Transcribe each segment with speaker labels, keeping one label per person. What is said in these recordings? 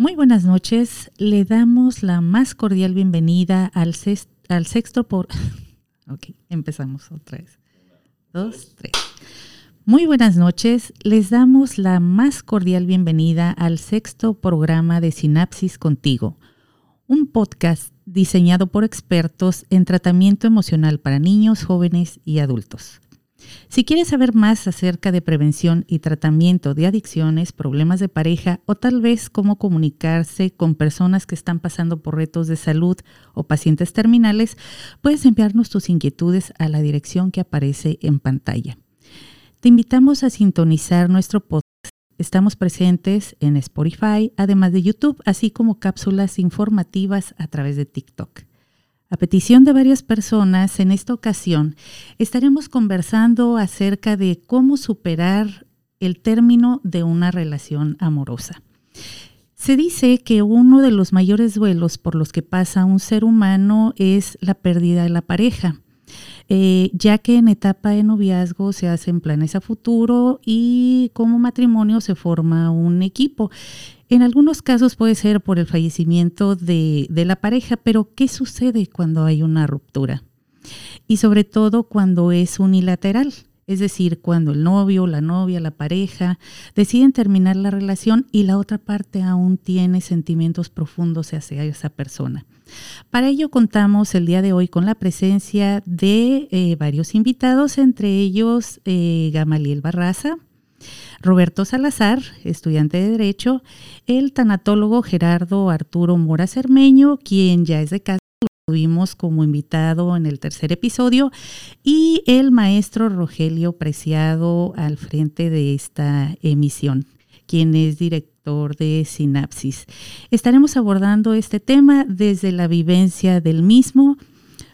Speaker 1: Muy buenas noches. Le damos la más cordial bienvenida al, al sexto por... empezamos otra vez. Dos, tres. Muy buenas noches. Les damos la más cordial bienvenida al sexto programa de Sinapsis Contigo, un podcast diseñado por expertos en tratamiento emocional para niños, jóvenes y adultos. Si quieres saber más acerca de prevención y tratamiento de adicciones, problemas de pareja o tal vez cómo comunicarse con personas que están pasando por retos de salud o pacientes terminales, puedes enviarnos tus inquietudes a la dirección que aparece en pantalla. Te invitamos a sintonizar nuestro podcast. Estamos presentes en Spotify, además de YouTube, así como cápsulas informativas a través de TikTok. A petición de varias personas, en esta ocasión estaremos conversando acerca de cómo superar el término de una relación amorosa. Se dice que uno de los mayores duelos por los que pasa un ser humano es la pérdida de la pareja. Eh, ya que en etapa de noviazgo se hacen planes a futuro y como matrimonio se forma un equipo. En algunos casos puede ser por el fallecimiento de, la pareja, pero ¿qué sucede cuando hay una ruptura? Y sobre todo cuando es unilateral. Es decir, cuando el novio, la novia, la pareja deciden terminar la relación y la otra parte aún tiene sentimientos profundos hacia esa persona. Para ello contamos el día de hoy con la presencia de eh, varios invitados, entre ellos eh, Gamaliel Barraza, Roberto Salazar, estudiante de Derecho, el tanatólogo Gerardo Arturo Mora Cermeño, quien ya es de casa, lo tuvimos como invitado en el tercer episodio, y el maestro Rogelio Preciado al frente de esta emisión, quien es director de Sinapsis. Estaremos abordando este tema desde la vivencia del mismo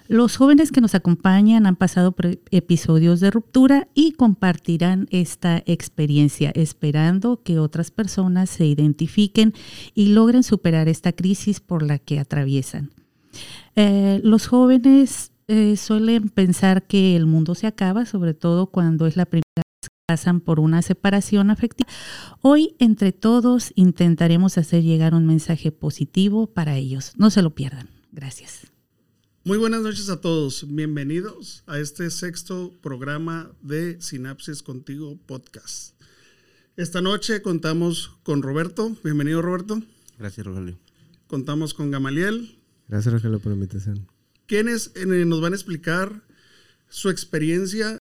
Speaker 1: los jóvenes que nos acompañan han pasado por episodios de ruptura y compartirán esta experiencia, esperando que otras personas se identifiquen y logren superar esta crisis por la que atraviesan. Eh, los jóvenes eh, suelen pensar que el mundo se acaba, sobre todo cuando es la primera vez que pasan por una separación afectiva. Hoy, entre todos, intentaremos hacer llegar un mensaje positivo para ellos. No se lo pierdan. Gracias.
Speaker 2: Muy buenas noches a todos. Bienvenidos a este sexto programa de Sinapsis Contigo Podcast. Esta noche contamos con Roberto. Bienvenido, Roberto.
Speaker 3: Gracias, Rogelio.
Speaker 2: Contamos con Gamaliel.
Speaker 4: Gracias, Rogelio, por la invitación.
Speaker 2: Quienes eh, nos van a explicar su experiencia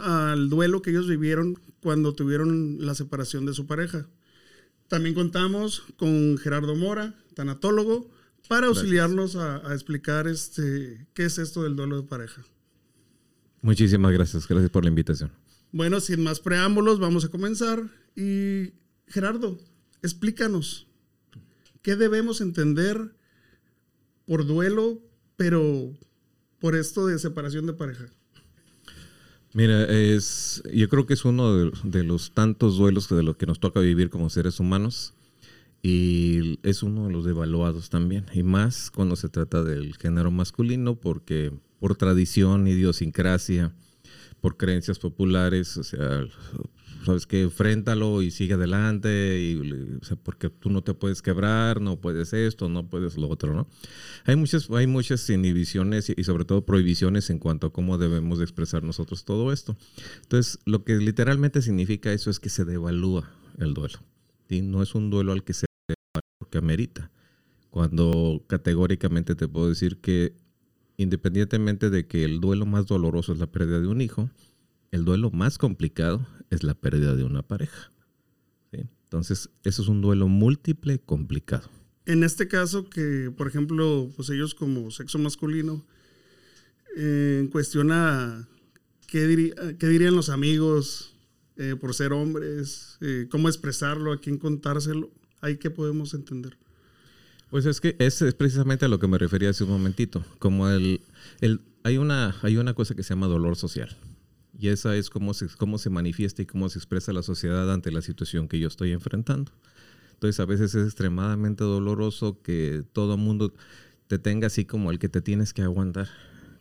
Speaker 2: al duelo que ellos vivieron cuando tuvieron la separación de su pareja. También contamos con Gerardo Mora, tanatólogo, para auxiliarnos a, explicar este, qué es esto del duelo de pareja.
Speaker 3: Muchísimas gracias, gracias por la invitación.
Speaker 2: Bueno, sin más preámbulos, vamos a comenzar. Y Gerardo, explícanos, ¿qué debemos entender por duelo, pero por esto de separación de pareja?
Speaker 3: Mira, es, yo creo que es uno de, de los tantos duelos de los que nos toca vivir como seres humanos y es uno de los devaluados también, y más cuando se trata del género masculino, porque por tradición, idiosincrasia, por creencias populares, o sea, sabes que enfréntalo y sigue adelante, y, porque tú no te puedes quebrar, no puedes esto, no puedes lo otro, ¿no? Hay muchas, hay muchas inhibiciones y, sobre todo prohibiciones en cuanto a cómo debemos de expresar nosotros todo esto. Entonces, lo que literalmente significa eso es que se devalúa el duelo. No es un duelo al que se que amerita. Cuando categóricamente te puedo decir que independientemente de que el duelo más doloroso es la pérdida de un hijo, el duelo más complicado es la pérdida de una pareja. Entonces, eso es un duelo múltiple complicado.
Speaker 2: En este caso, que por ejemplo, pues ellos como sexo masculino, eh, cuestiona qué, dirían los amigos eh, por ser hombres, eh, cómo expresarlo, a quién contárselo. ¿Ahí qué podemos entender?
Speaker 3: Pues es que es, es, precisamente a lo que me refería hace un momentito. Como el, el, hay, una, hay una cosa que se llama dolor social. Y esa es cómo se, cómo se manifiesta y cómo se expresa la sociedad ante la situación que yo estoy enfrentando. Entonces a veces es extremadamente doloroso que todo mundo te tenga así como el que te tienes que aguantar,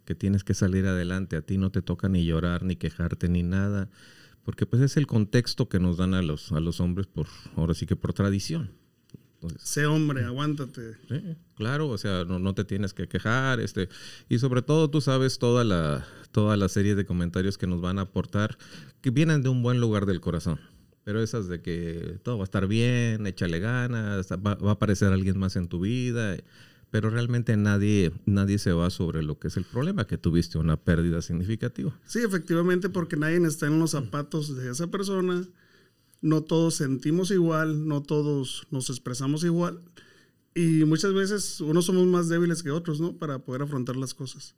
Speaker 3: que tienes que salir adelante. A ti no te toca ni llorar, ni quejarte, ni nada porque pues es el contexto que nos dan a los, a los hombres por, ahora sí que por tradición.
Speaker 2: sé hombre, aguántate.
Speaker 3: Sí, claro, o sea, no, no, te tienes que quejar, este, y sobre todo tú sabes toda la, toda la serie de comentarios que nos van a aportar, que vienen de un buen lugar del corazón. Pero esas de que todo va a estar bien, échale ganas, va, va a aparecer alguien más en tu vida, pero realmente nadie, nadie se va sobre lo que es el problema, que tuviste una pérdida significativa.
Speaker 2: Sí, efectivamente, porque nadie está en los zapatos de esa persona, no todos sentimos igual, no todos nos expresamos igual, y muchas veces unos somos más débiles que otros, ¿no? Para poder afrontar las cosas.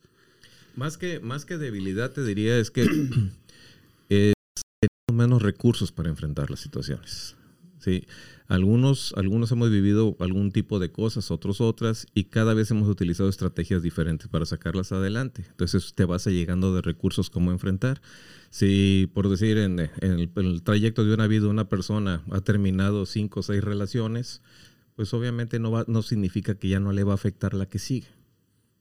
Speaker 3: Más que, más que debilidad, te diría, es que eh, tenemos menos recursos para enfrentar las situaciones. ¿sí? Algunos, algunos hemos vivido algún tipo de cosas, otros otras, y cada vez hemos utilizado estrategias diferentes para sacarlas adelante. Entonces te vas llegando de recursos cómo enfrentar. Si, por decir, en, el, el, trayecto de una vida una persona ha terminado cinco o seis relaciones, pues obviamente no, va, no significa que ya no le va a afectar la que sigue.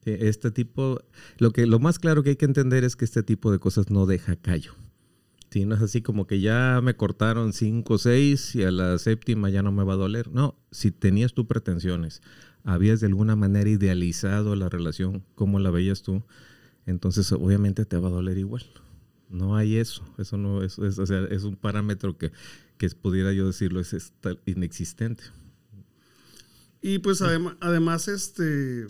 Speaker 3: Este tipo, lo, que, lo más claro que hay que entender es que este tipo de cosas no deja callo. Sí, no es así como que ya me cortaron cinco o seis y a la séptima ya no me va a doler. No, si tenías tus pretensiones, habías de alguna manera idealizado la relación como la veías tú, entonces obviamente te va a doler igual. No hay eso, eso no es, es, un parámetro que, que pudiera yo decirlo es, inexistente.
Speaker 2: Y pues adem además este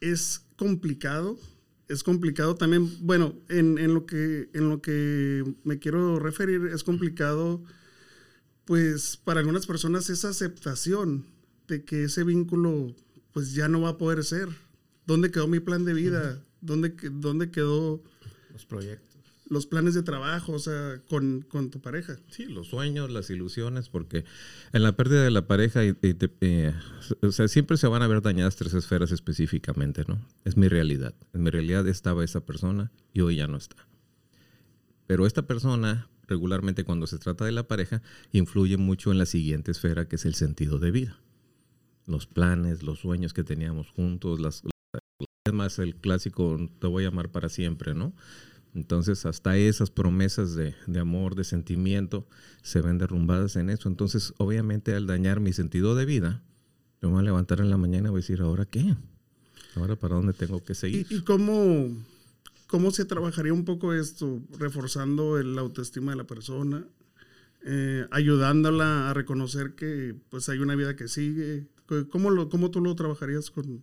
Speaker 2: es complicado es complicado también, bueno, en, en, lo que, en lo que me quiero referir, es complicado, pues para algunas personas esa aceptación de que ese vínculo pues ya no va a poder ser. ¿Dónde quedó mi plan de vida? ¿Dónde, dónde quedó
Speaker 3: los proyectos?
Speaker 2: Los planes de trabajo, o sea, con, con, tu pareja.
Speaker 3: Sí, los sueños, las ilusiones, porque en la pérdida de la pareja, eh, o sea, siempre se van a ver dañadas tres esferas específicamente, ¿no? Es mi realidad. En mi realidad estaba esa persona y hoy ya no está. Pero esta persona, regularmente cuando se trata de la pareja, influye mucho en la siguiente esfera, que es el sentido de vida. Los planes, los sueños que teníamos juntos, las, es más el clásico, te voy a amar para siempre, ¿no? Entonces, hasta esas promesas de, de, amor, de sentimiento, se ven derrumbadas en eso. Entonces, obviamente, al dañar mi sentido de vida, yo me voy a levantar en la mañana y voy a decir, ¿ahora qué? ¿Ahora para dónde tengo que seguir?
Speaker 2: ¿Y, y cómo, cómo se trabajaría un poco esto, reforzando el autoestima de la persona, eh, ayudándola a reconocer que pues hay una vida que sigue? ¿Cómo, lo, cómo tú lo trabajarías con...?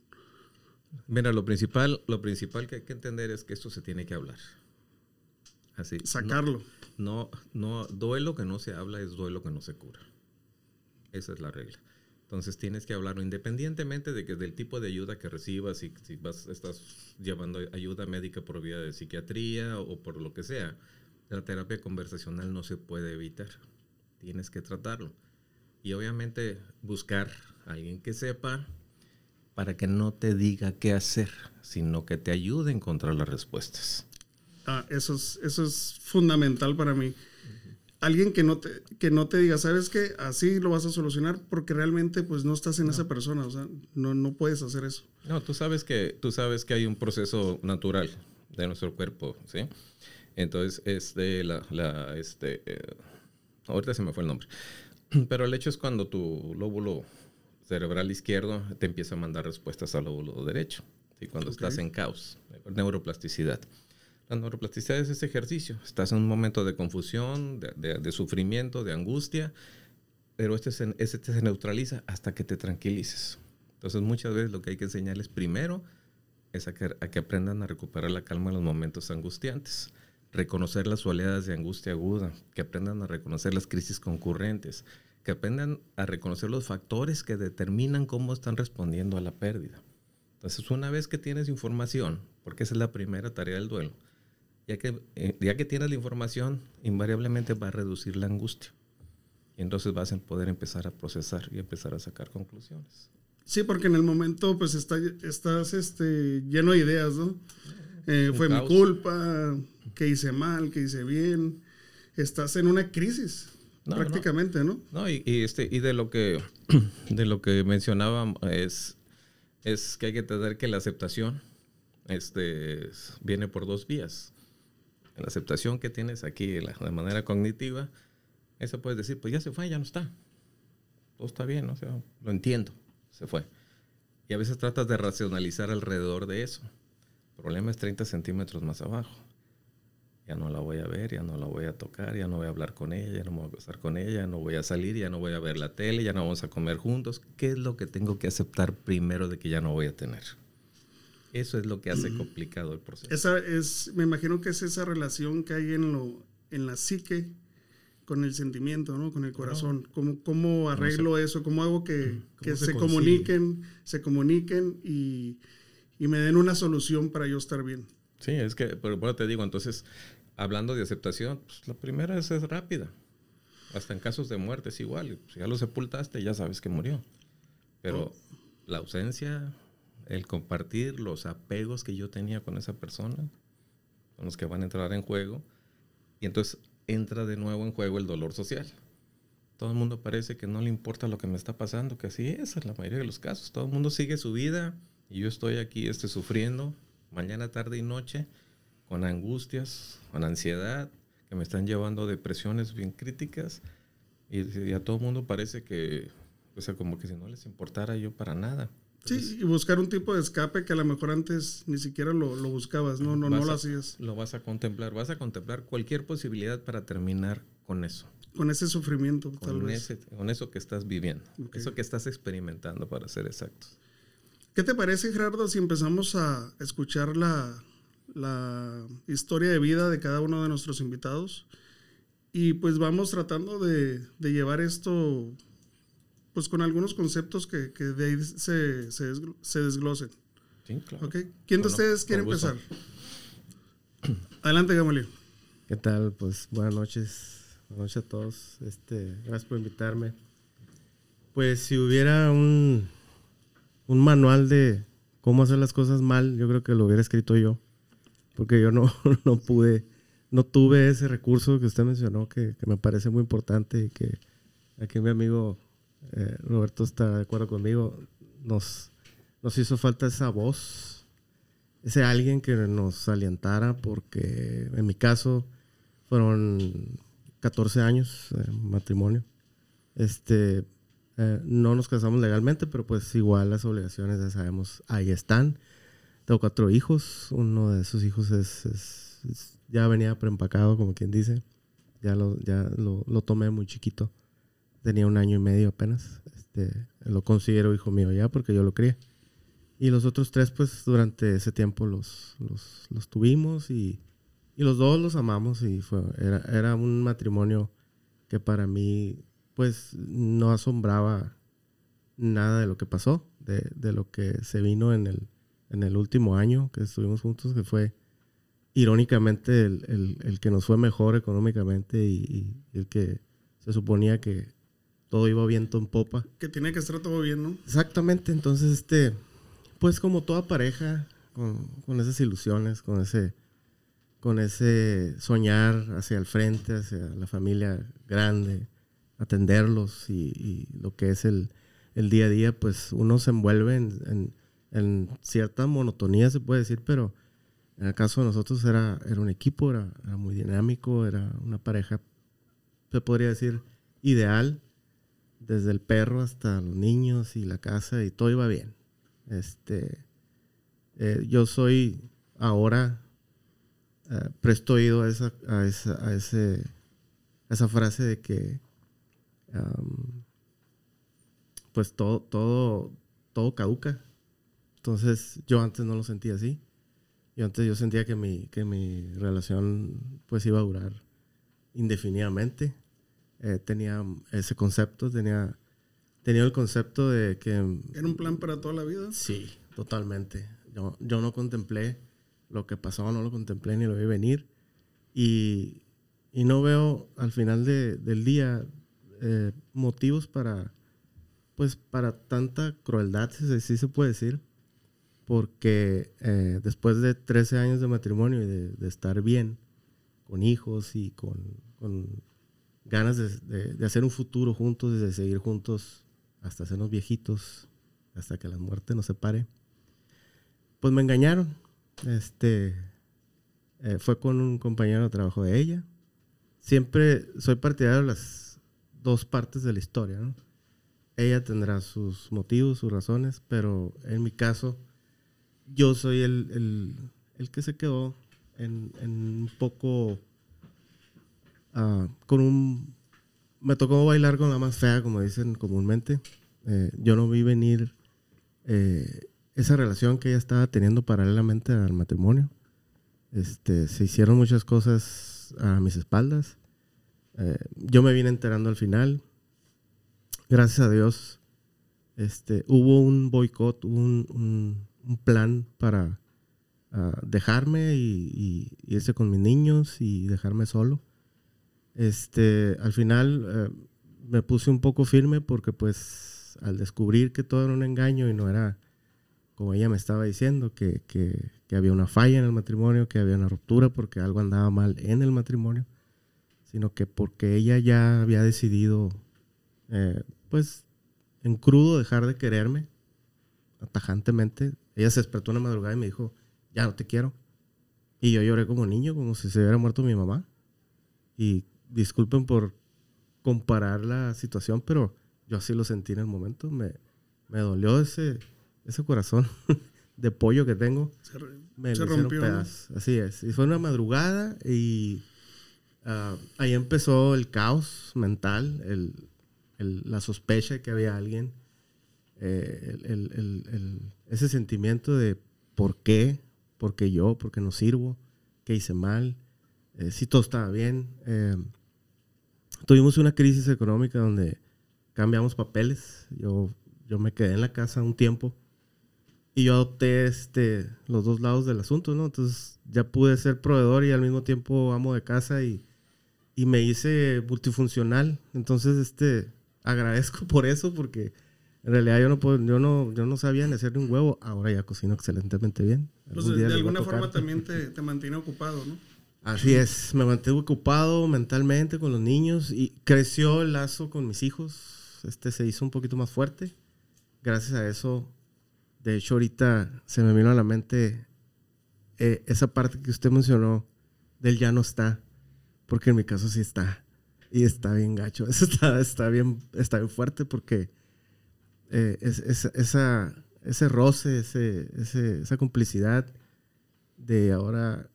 Speaker 3: Mira, lo principal, lo principal que hay que entender es que esto se tiene que hablar. Así,
Speaker 2: Sacarlo.
Speaker 3: No, no, no, duelo que no se habla es duelo que no se cura. Esa es la regla. Entonces tienes que hablarlo independientemente de que del tipo de ayuda que recibas, si, si vas, estás llevando ayuda médica por vía de psiquiatría o por lo que sea. La terapia conversacional no se puede evitar. Tienes que tratarlo. Y obviamente buscar a alguien que sepa para que no te diga qué hacer, sino que te ayude a encontrar las respuestas.
Speaker 2: Ah, eso es, eso es fundamental para mí. Alguien que no, te, que no te diga, ¿sabes qué? Así lo vas a solucionar porque realmente pues no estás en no. esa persona, o sea, no, no puedes hacer eso.
Speaker 3: No, tú sabes, que, tú sabes que hay un proceso natural de nuestro cuerpo, ¿sí? Entonces, este, la, la, este, eh, ahorita se me fue el nombre, pero el hecho es cuando tu lóbulo cerebral izquierdo te empieza a mandar respuestas al lóbulo derecho, ¿sí? cuando okay. estás en caos, neuroplasticidad. La neuroplasticidad es ese ejercicio. Estás en un momento de confusión, de, de, de sufrimiento, de angustia, pero este se, este se neutraliza hasta que te tranquilices. Entonces muchas veces lo que hay que enseñarles primero es a que, a que aprendan a recuperar la calma en los momentos angustiantes, reconocer las oleadas de angustia aguda, que aprendan a reconocer las crisis concurrentes, que aprendan a reconocer los factores que determinan cómo están respondiendo a la pérdida. Entonces una vez que tienes información, porque esa es la primera tarea del duelo, ya que, eh, ya que tienes la información, invariablemente va a reducir la angustia. Y entonces vas a poder empezar a procesar y empezar a sacar conclusiones.
Speaker 2: Sí, porque en el momento pues está, estás este, lleno de ideas, ¿no? Eh, fue caos. mi culpa, que hice mal, que hice bien. Estás en una crisis, no, prácticamente, ¿no?
Speaker 3: No, no y, y, este, y de lo que, de lo que mencionaba es, es que hay que entender que la aceptación este, viene por dos vías la aceptación que tienes aquí la, manera cognitiva, eso puedes decir, pues ya se fue, ya no está. todo está bien, o sea, lo entiendo, se fue. Y a veces tratas de racionalizar alrededor de eso. El problema es 30 centímetros más abajo. Ya no la voy a ver, ya no la voy a tocar, ya no voy a hablar con ella, ya no me voy a pasar con ella, ya no voy a salir, ya no voy a ver la tele, ya no vamos a comer juntos. ¿Qué es lo que tengo que aceptar primero de que ya no voy a tener? Eso es lo que hace complicado el proceso.
Speaker 2: Esa es, me imagino que es esa relación que hay en, lo, en la psique con el sentimiento, ¿no? Con el corazón. ¿Cómo, cómo arreglo eso? ¿Cómo hago que, que se, comuniquen, se comuniquen y, y, me den una solución para yo estar bien?
Speaker 3: Sí, es que, pero bueno, te digo, entonces, hablando de aceptación, pues, la primera es, es rápida. Hasta en casos de muerte es igual. Si ya lo sepultaste, ya sabes que murió. Pero oh. la ausencia, el compartir los apegos que yo tenía con esa persona, con los que van a entrar en juego, y entonces entra de nuevo en juego el dolor social. Todo el mundo parece que no le importa lo que me está pasando, que así es en la mayoría de los casos. Todo el mundo sigue su vida y yo estoy aquí este, sufriendo mañana, tarde y noche con angustias, con ansiedad, que me están llevando a depresiones bien críticas y, a todo el mundo parece que, o sea, como que si no les importara yo para nada.
Speaker 2: Sí, y buscar un tipo de escape que a lo mejor antes ni siquiera lo, lo buscabas, no, no, no lo hacías.
Speaker 3: Lo vas a contemplar, vas a contemplar cualquier posibilidad para terminar con eso.
Speaker 2: Con ese sufrimiento,
Speaker 3: con
Speaker 2: tal vez.
Speaker 3: Ese, con eso que estás viviendo, eso que estás experimentando, para ser exactos.
Speaker 2: ¿Qué te parece, Gerardo, si empezamos a escuchar la, la historia de vida de cada uno de nuestros invitados? Y pues vamos tratando de, de llevar esto pues con algunos conceptos que, que de ahí se, se, se desglosen.
Speaker 3: Sí, claro.
Speaker 2: ¿Okay? ¿Quién de ustedes quiere empezar? Adelante, Gamaliel.
Speaker 4: ¿Qué tal? Pues buenas noches. Buenas noches a todos. Este, gracias por invitarme. Pues si hubiera un, un manual de cómo hacer las cosas mal, yo creo que lo hubiera escrito yo. Porque yo no, no pude, no tuve ese recurso que usted mencionó, que, que me parece muy importante y que aquí mi amigo eh, Roberto está de acuerdo conmigo, nos, nos hizo falta esa voz, ese alguien que nos alientara, porque en mi caso fueron 14 años de matrimonio. Este, eh, no nos casamos legalmente, pero pues igual las obligaciones, ya sabemos, ahí están. Tengo cuatro hijos, uno de esos hijos es, ya venía preempacado, como quien dice. Ya lo, ya lo, lo tomé muy chiquito tenía un año y medio apenas. Este, lo considero hijo mío ya porque yo lo crié. Y los otros tres, pues durante ese tiempo los, los, los tuvimos y, y, los dos los amamos y fue, era, era un matrimonio que para mí, pues no asombraba nada de lo que pasó, de, de lo que se vino en el, en el último año que estuvimos juntos, que fue irónicamente el, el, el que nos fue mejor económicamente y, y el que se suponía que, todo iba viento en popa.
Speaker 2: Que tiene que estar todo bien, ¿no?
Speaker 4: Exactamente, entonces, este, pues como toda pareja, con, esas ilusiones, con ese, con ese soñar hacia el frente, hacia la familia grande, atenderlos y, lo que es el, el, día a día, pues uno se envuelve en, en, cierta monotonía, se puede decir, pero en el caso de nosotros era, era un equipo, era, era muy dinámico, era una pareja, se podría decir, ideal desde el perro hasta los niños y la casa y todo iba bien. Este, eh, yo soy ahora eh, presto oído a esa, a esa, a ese, esa frase de que pues todo, todo, todo caduca. Entonces yo antes no lo sentía así. Yo antes yo sentía que mi, que mi relación pues iba a durar indefinidamente. Eh, tenía ese concepto, tenía, tenía el concepto de que...
Speaker 2: ¿Era un plan para toda la vida?
Speaker 4: Sí, totalmente. Yo, yo no contemplé lo que pasó, no lo contemplé ni lo vi venir. Y, y no veo al final de, del día eh, motivos para, pues, para tanta crueldad, si así se puede decir. Porque eh, después de 13 años de matrimonio y de, de estar bien, con hijos y con, con ganas de, hacer un futuro juntos, de seguir juntos hasta hacernos viejitos, hasta que la muerte nos separe. Pues me engañaron. Este eh, fue con un compañero de trabajo de ella. Siempre soy partidario de las dos partes de la historia, ella tendrá sus motivos, sus razones, pero en mi caso, yo soy el, el, el que se quedó en, en un poco ah, con un... Me tocó bailar con la más fea, como dicen comúnmente. Eh, yo no vi venir eh, esa relación que ella estaba teniendo paralelamente al matrimonio. Este, se hicieron muchas cosas a mis espaldas. Eh, yo me vine enterando al final. Gracias a Dios, este, hubo un boicot, un, un, un plan para uh, dejarme y, y, irse con mis niños y dejarme solo. Este, al final uh, me puse un poco firme porque pues al descubrir que todo era un engaño y no era como ella me estaba diciendo, que, que, que había una falla en el matrimonio, que había una ruptura porque algo andaba mal en el matrimonio, sino que porque ella ya había decidido, eh, pues, en crudo dejar de quererme, atajantemente. Ella se despertó una madrugada y me dijo, ya no te quiero. Y yo lloré como niño, como si se hubiera muerto mi mamá. Y disculpen por comparar la situación, pero yo así lo sentí en el momento. Me, me dolió ese, ese corazón de pollo que tengo.
Speaker 2: Se,
Speaker 4: me
Speaker 2: se rompió.
Speaker 4: pedazos. Así es. Y fue una madrugada y ah, ahí empezó el caos mental, el, el- la sospecha de que había alguien, eh, el- el- el- el- ese sentimiento de por qué, por qué yo, por qué no sirvo, qué hice mal, eh, si todo estaba bien. Eh, tuvimos una crisis económica donde cambiamos papeles. Yo, yo me quedé en la casa un tiempo y yo adopté este, los dos lados del asunto, ¿no? Entonces ya pude ser proveedor y al mismo tiempo amo de casa y, y me hice multifuncional. Entonces, este, agradezco por eso porque en realidad yo no, puedo, yo no, yo no sabía ni hacer un huevo. Ahora ya cocino excelentemente bien.
Speaker 2: Entonces,
Speaker 4: día
Speaker 2: de alguna forma también te, te mantiene ocupado, ¿no?
Speaker 4: Así es, me mantuve ocupado mentalmente con los niños y creció el lazo con mis hijos. Este se hizo un poquito más fuerte. Gracias a eso, de hecho, ahorita se me vino a la mente eh, esa parte que usted mencionó del ya no está, porque en mi caso sí está. Y está bien gacho. Eso está, está, bien, está bien fuerte porque eh, es- es- esa, ese roce, ese, ese- esa complicidad de ahora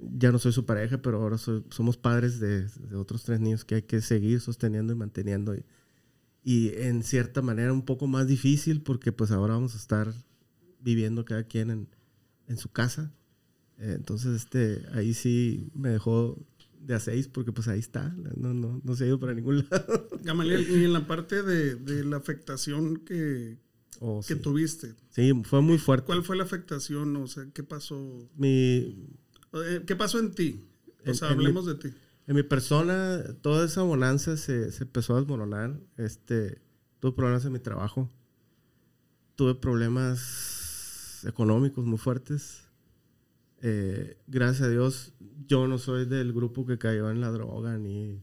Speaker 4: ya no soy su pareja, pero ahora soy- somos padres de, de otros tres niños que hay que seguir sosteniendo y manteniendo. Y, y en cierta manera un poco más difícil porque pues ahora vamos a estar viviendo cada quien en, en su casa. Eh, entonces este, ahí sí me dejó de a seis porque pues ahí está, no, no, no se ha ido para ningún lado.
Speaker 2: Gamaliel, y en la parte de, de la afectación que,
Speaker 4: Oh,
Speaker 2: que
Speaker 4: sí.
Speaker 2: tuviste,
Speaker 4: Sí, fue muy fuerte.
Speaker 2: ¿cuál fue la afectación? O sea, ¿qué pasó?
Speaker 4: Mi,
Speaker 2: ¿Qué pasó en ti? O
Speaker 4: En-
Speaker 2: sea,
Speaker 4: en mi-
Speaker 2: hablemos de ti.
Speaker 4: En mi persona, toda esa bonanza se, se empezó a desmoronar. Este, tuve problemas en mi trabajo. Tuve problemas económicos muy fuertes. Eh, gracias a Dios, yo no soy del grupo que cayó en la droga ni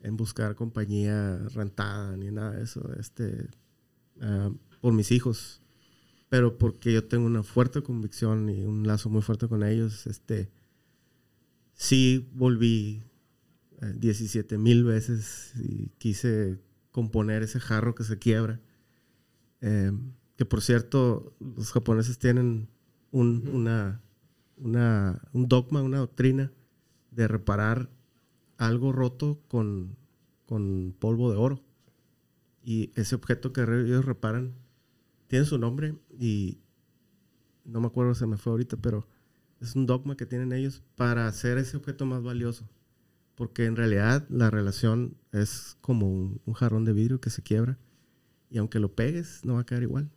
Speaker 4: en buscar compañía rentada ni nada de eso. Este, ah, por mis hijos. Pero porque yo tengo una fuerte convicción y un lazo muy fuerte con ellos. Este, sí volví eh, 17 mil veces y quise componer ese jarro que se quiebra. Eh, que por cierto, los japoneses tienen un, una, una- un dogma, una doctrina de reparar algo roto con, con polvo de oro. Y ese objeto que ellos reparan tiene su nombre y no me acuerdo, se me fue ahorita, pero es un dogma que tienen ellos para hacer ese objeto más valioso. Porque en realidad la relación es como un, un jarrón de vidrio que se quiebra y aunque lo pegues no va a quedar igual.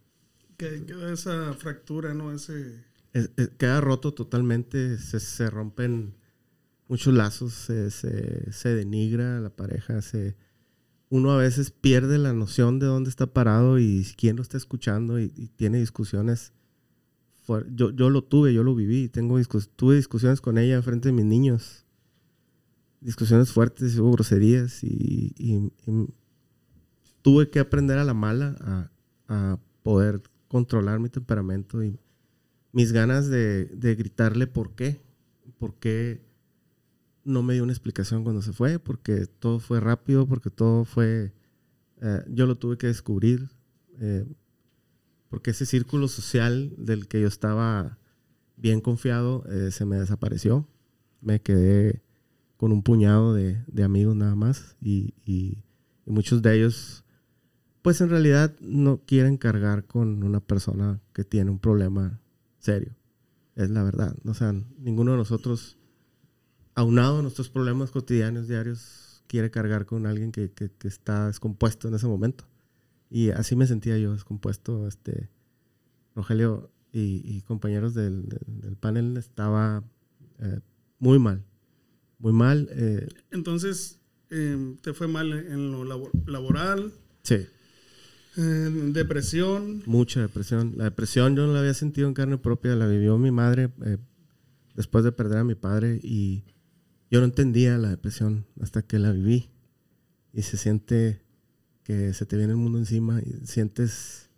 Speaker 2: Que queda esa fractura, ¿no? Ese...
Speaker 4: Es- es- queda roto totalmente, se, se rompen muchos lazos, se, se- se denigra la pareja, se, uno a veces pierde la noción de dónde está parado y quién lo está escuchando y, y tiene discusiones. Yo, yo lo tuve, yo lo viví, tengo discus- tuve discusiones con ella frente de mis niños, discusiones fuertes, hubo groserías y, y- y tuve que aprender a la mala a, a poder controlar mi temperamento y mis ganas de, de gritarle por qué, por qué no me dio una explicación cuando se fue, porque todo fue rápido, porque todo fue eh, yo lo tuve que descubrir eh, porque ese círculo social del que yo estaba bien confiado eh, se me desapareció. Me quedé con un puñado de, amigos nada más y, muchos de ellos pues en realidad no quieren cargar con una persona que tiene un problema serio. Es la verdad. O sea, ninguno de nosotros, aunado a nuestros problemas cotidianos, diarios, quiere cargar con alguien que- que está descompuesto en ese momento. Y así me sentía yo, descompuesto. Este, Rogelio y, y compañeros del, del- del panel estaba eh, muy mal. Muy mal. eh,
Speaker 2: Entonces, eh, te fue mal en lo labo- laboral,
Speaker 4: sí.
Speaker 2: en depresión.
Speaker 4: Mucha depresión. La depresión yo no la había sentido en carne propia, la vivió mi madre eh, después de perder a mi padre y yo no entendía la depresión hasta que la viví. Y se siente que se te viene el mundo encima y sientes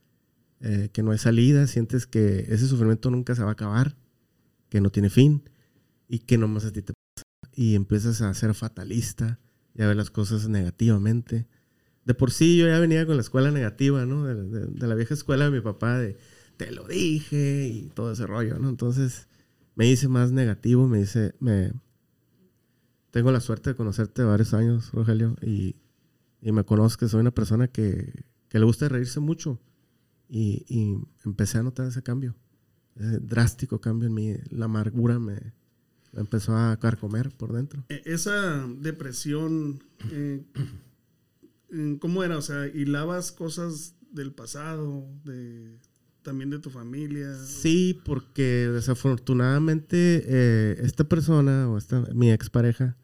Speaker 4: eh, que no hay salida, sientes que ese sufrimiento nunca se va a acabar, que no tiene fin y que nomás a ti te pasa. Y empiezas a ser fatalista y a ver las cosas negativamente de por sí yo ya venía con la escuela negativa, ¿no? De, de- de la vieja escuela de mi papá, de te lo dije y todo ese rollo, ¿no? Entonces me hice más negativo, me dice, me... Tengo la suerte de conocerte varios años, Rogelio, y, y me conozco que soy una persona que, que le gusta reírse mucho. Y, y empecé a notar ese cambio, ese drástico cambio en mí. La amargura me, me empezó a carcomer por dentro.
Speaker 2: E- Esa depresión, eh, ¿cómo era? O sea, hilabas cosas del pasado, de también de tu familia.
Speaker 4: Sí, porque desafortunadamente eh, esta persona o esta mi expareja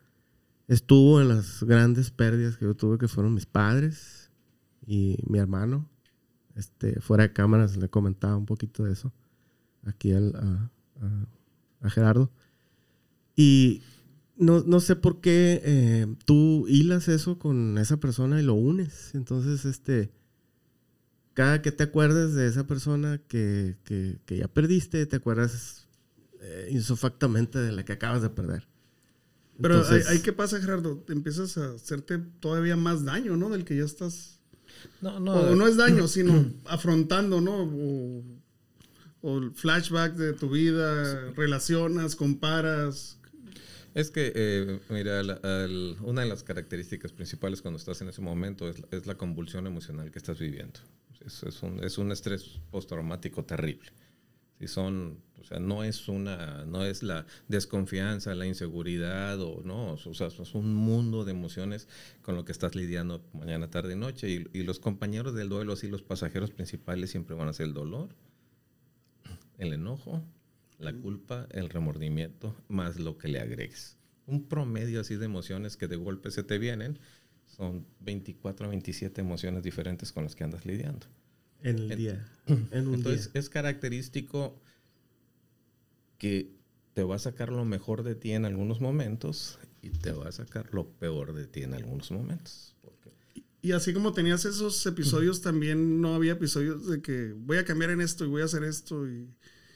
Speaker 4: estuvo en las grandes pérdidas que yo tuve, que fueron mis padres y mi hermano. Este, fuera de cámaras le comentaba un poquito de eso aquí a, a- Gerardo. Y no, no sé por qué eh, tú hilas eso con esa persona y lo unes. Entonces, este, cada que te acuerdes de esa persona que, que- que ya perdiste, te acuerdas eh, insofactamente de la que acabas de perder.
Speaker 2: Pero
Speaker 4: Entonces,
Speaker 2: hay, hay que pasa, Gerardo, empiezas a hacerte todavía más daño, ¿no? Del que ya estás...
Speaker 3: No, no,
Speaker 2: o no es daño, sino afrontando, ¿no? O, o el flashback de tu vida, relacionas, comparas.
Speaker 3: Es que, eh, mira, la- una de las características principales cuando estás en ese momento es, es la convulsión emocional que estás viviendo. Es, es un, es un estrés postraumático terrible. Si son, o sea, no es una, no es la desconfianza, la inseguridad o no, o sea, es un mundo de emociones con lo que estás lidiando mañana, tarde y noche. Y, y los compañeros del duelo, así los pasajeros principales siempre van a ser el dolor, el enojo, la culpa, el remordimiento, más lo que le agregues. Un promedio así de emociones que de golpe se te vienen son 24 a 27 emociones diferentes con las que andas lidiando.
Speaker 4: en el día. En un
Speaker 3: Entonces
Speaker 4: día.
Speaker 3: es característico que te va a sacar lo mejor de ti en algunos momentos y te va a sacar lo peor de ti en algunos momentos. Porque
Speaker 2: Y así como tenías esos episodios, también no había episodios de que voy a cambiar en esto y voy a hacer esto y,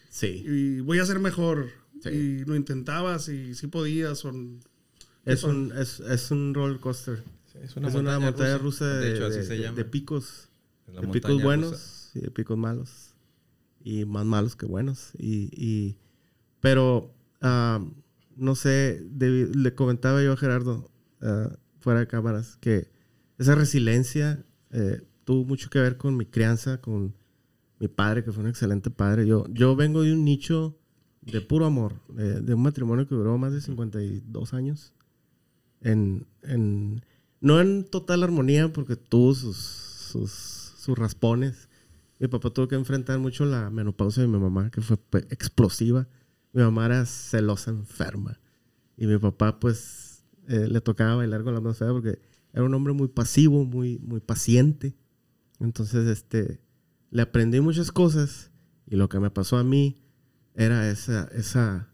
Speaker 4: Sí.
Speaker 2: y voy a ser mejor.
Speaker 4: Sí.
Speaker 2: Y lo intentabas y sí podías. O,
Speaker 4: Es un, es, es un roller coaster. Es una, montaña, rusa, de,
Speaker 3: De hecho, así
Speaker 4: de-
Speaker 3: se
Speaker 4: de-
Speaker 3: llama.
Speaker 4: de picos.
Speaker 3: Es la
Speaker 4: de
Speaker 3: montaña
Speaker 4: picos buenos
Speaker 3: rusa.
Speaker 4: y de picos malos. Y más malos que buenos. Y, y- pero, ah, no sé, debi- le comentaba yo a Gerardo, ah, fuera de cámaras, que esa resiliencia eh, tuvo mucho que ver con mi crianza, con mi padre, que fue un excelente padre. Yo, yo vengo de un nicho de puro amor, de, de un matrimonio que duró más de 52 años. En, en- no en total armonía, porque tuvo sus, sus, sus raspones. Mi papá tuvo que enfrentar mucho la menopausia de mi mamá, que fue explosiva. Mi mamá era celosa, enferma. Y mi papá, pues, eh, le tocaba bailar con la más porque era un hombre muy pasivo, muy, muy paciente. Entonces, este, le aprendí muchas cosas y lo que me pasó a mí era esa, esa,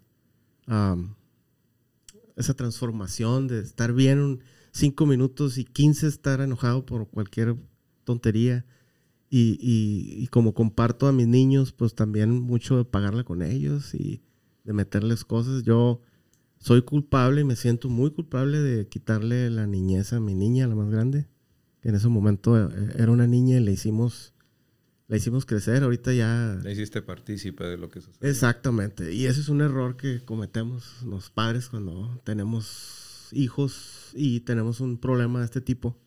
Speaker 4: esa transformación de estar bien cinco minutos y 15 estar enojado por cualquier tontería. Y, y- y como comparto a mis niños, pues también mucho de pagarla con ellos y de meterles cosas. Yo soy culpable y me siento muy culpable de quitarle la niñez a mi niña, la más grande. que en ese momento eh, era una niña y le hicimos, la hicimos crecer. Ahorita ya...
Speaker 3: Le hiciste partícipe de lo que sucede.
Speaker 4: Exactamente. Y ese es un error que cometemos los padres cuando tenemos hijos y tenemos un problema de este tipo.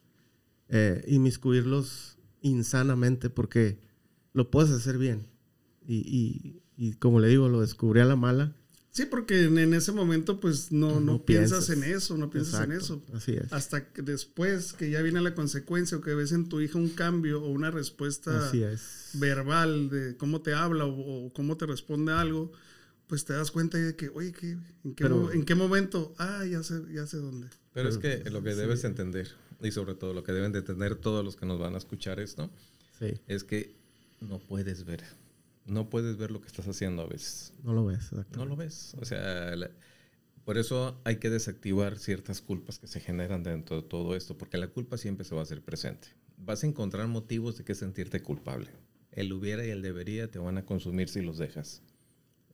Speaker 4: Eh, inmiscuirlos insanamente porque lo puedes hacer bien. Y, y, y como le digo, lo descubrí a la mala
Speaker 2: Sí, porque en, ese momento pues no, no, piensas, en eso, no piensas en eso.
Speaker 4: Así es.
Speaker 2: Hasta que después que ya viene la consecuencia o que ves en tu hija un cambio o una respuesta verbal de cómo te habla o, cómo te responde algo, pues te das cuenta de que, oye, en, qué, ¿en qué momento? Ah, ya sé, ya sé dónde.
Speaker 3: Pero, es que lo que debes entender, y sobre todo lo que deben de entender todos los que nos van a escuchar esto, es que no puedes ver no puedes ver lo que estás haciendo a veces.
Speaker 4: No lo ves,
Speaker 3: No lo ves. O sea, por eso hay que desactivar ciertas culpas que se generan dentro de todo esto, porque la culpa siempre se va a hacer presente. Vas a encontrar motivos de que sentirte culpable. El hubiera y el debería te van a consumir si los dejas.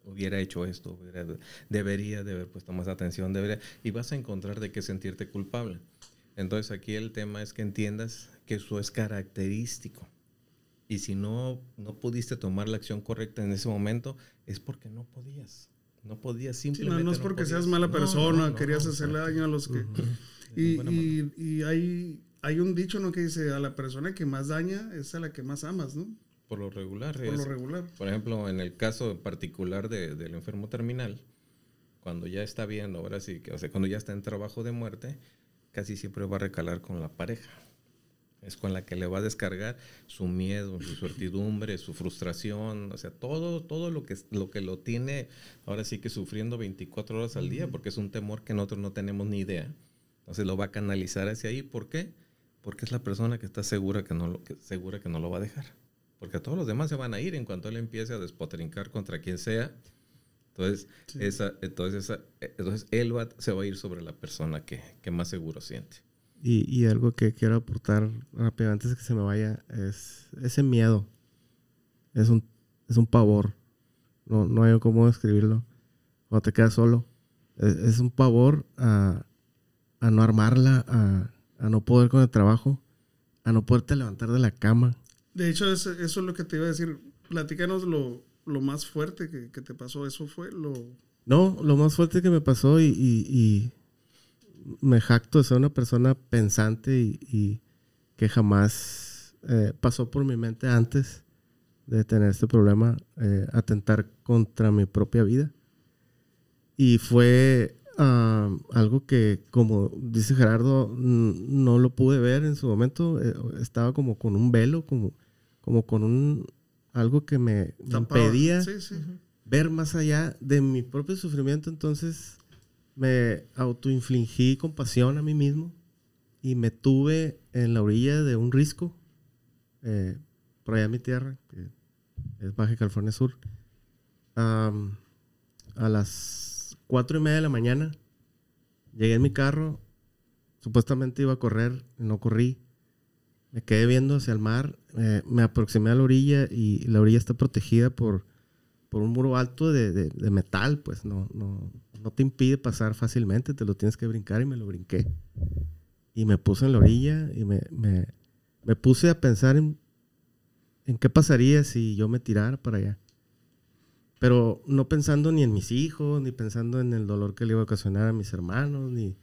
Speaker 3: Hubiera hecho esto, debería de haber puesto más atención, debería, y vas a encontrar de qué sentirte culpable. Entonces aquí el tema es que entiendas que eso es característico y si no, no pudiste tomar la acción correcta en ese momento, es porque no podías. No podías simplemente.
Speaker 2: no, es porque seas mala persona, querías hacerle daño a los que. y, y, hay, hay un dicho ¿no? que dice: a la persona que más daña es a la que más amas, ¿no?
Speaker 3: Por lo regular.
Speaker 2: Por lo regular.
Speaker 3: Por ejemplo, en el caso particular de, del enfermo terminal, cuando ya está bien, ahora sí, que, o sea, cuando ya está en trabajo de muerte, casi siempre va a recalar con la pareja es con la que le va a descargar su miedo, su certidumbre, su frustración, o sea, todo, todo lo que, lo que lo tiene ahora sí que sufriendo 24 horas al día, porque es un temor que nosotros no tenemos ni idea. Entonces lo va a canalizar hacia ahí. ¿Por qué? Porque es la persona que está segura que no lo, segura que no lo va a dejar. Porque todos los demás se van a ir en cuanto él empiece a despotrincar contra quien sea. Entonces, esa, entonces, esa, entonces él va, se va a ir sobre la persona que, que más seguro siente.
Speaker 4: Y, algo que quiero aportar rápido antes de que se me vaya es ese miedo. Es un, es un pavor. No, no hay cómo describirlo. Cuando te quedas solo. Es, un pavor a, no armarla, a, no poder con el trabajo, a no poderte levantar de la cama.
Speaker 2: De hecho, eso, es lo que te iba a decir. Platícanos lo, lo más fuerte que, te pasó. Eso fue lo...
Speaker 4: No, lo más fuerte que me pasó y me jacto de ser una persona pensante y, que jamás eh, pasó por mi mente antes de tener este problema, eh, atentar contra mi propia vida. Y fue ah, algo que, como dice Gerardo, no lo pude ver en su momento. Eh, estaba como con un velo, como, como con un algo que me, impedía ver más allá de mi propio sufrimiento. Entonces, me autoinfligí compasión a mí mismo y me tuve en la orilla de un risco, eh, por allá en mi tierra, que es Baja California Sur, a las cuatro y media de la mañana. Llegué en mi carro, supuestamente iba a correr, no corrí. Me quedé viendo hacia el mar, eh, me aproximé a la orilla y la orilla está protegida por, por un muro alto de, de metal, pues no, no, no te impide pasar fácilmente, te lo tienes que brincar y me lo brinqué. Y me puse en la orilla y me, puse a pensar en, en, qué pasaría si yo me tirara para allá. Pero no pensando ni en mis hijos, ni pensando en el dolor que le iba a ocasionar a mis hermanos, ni,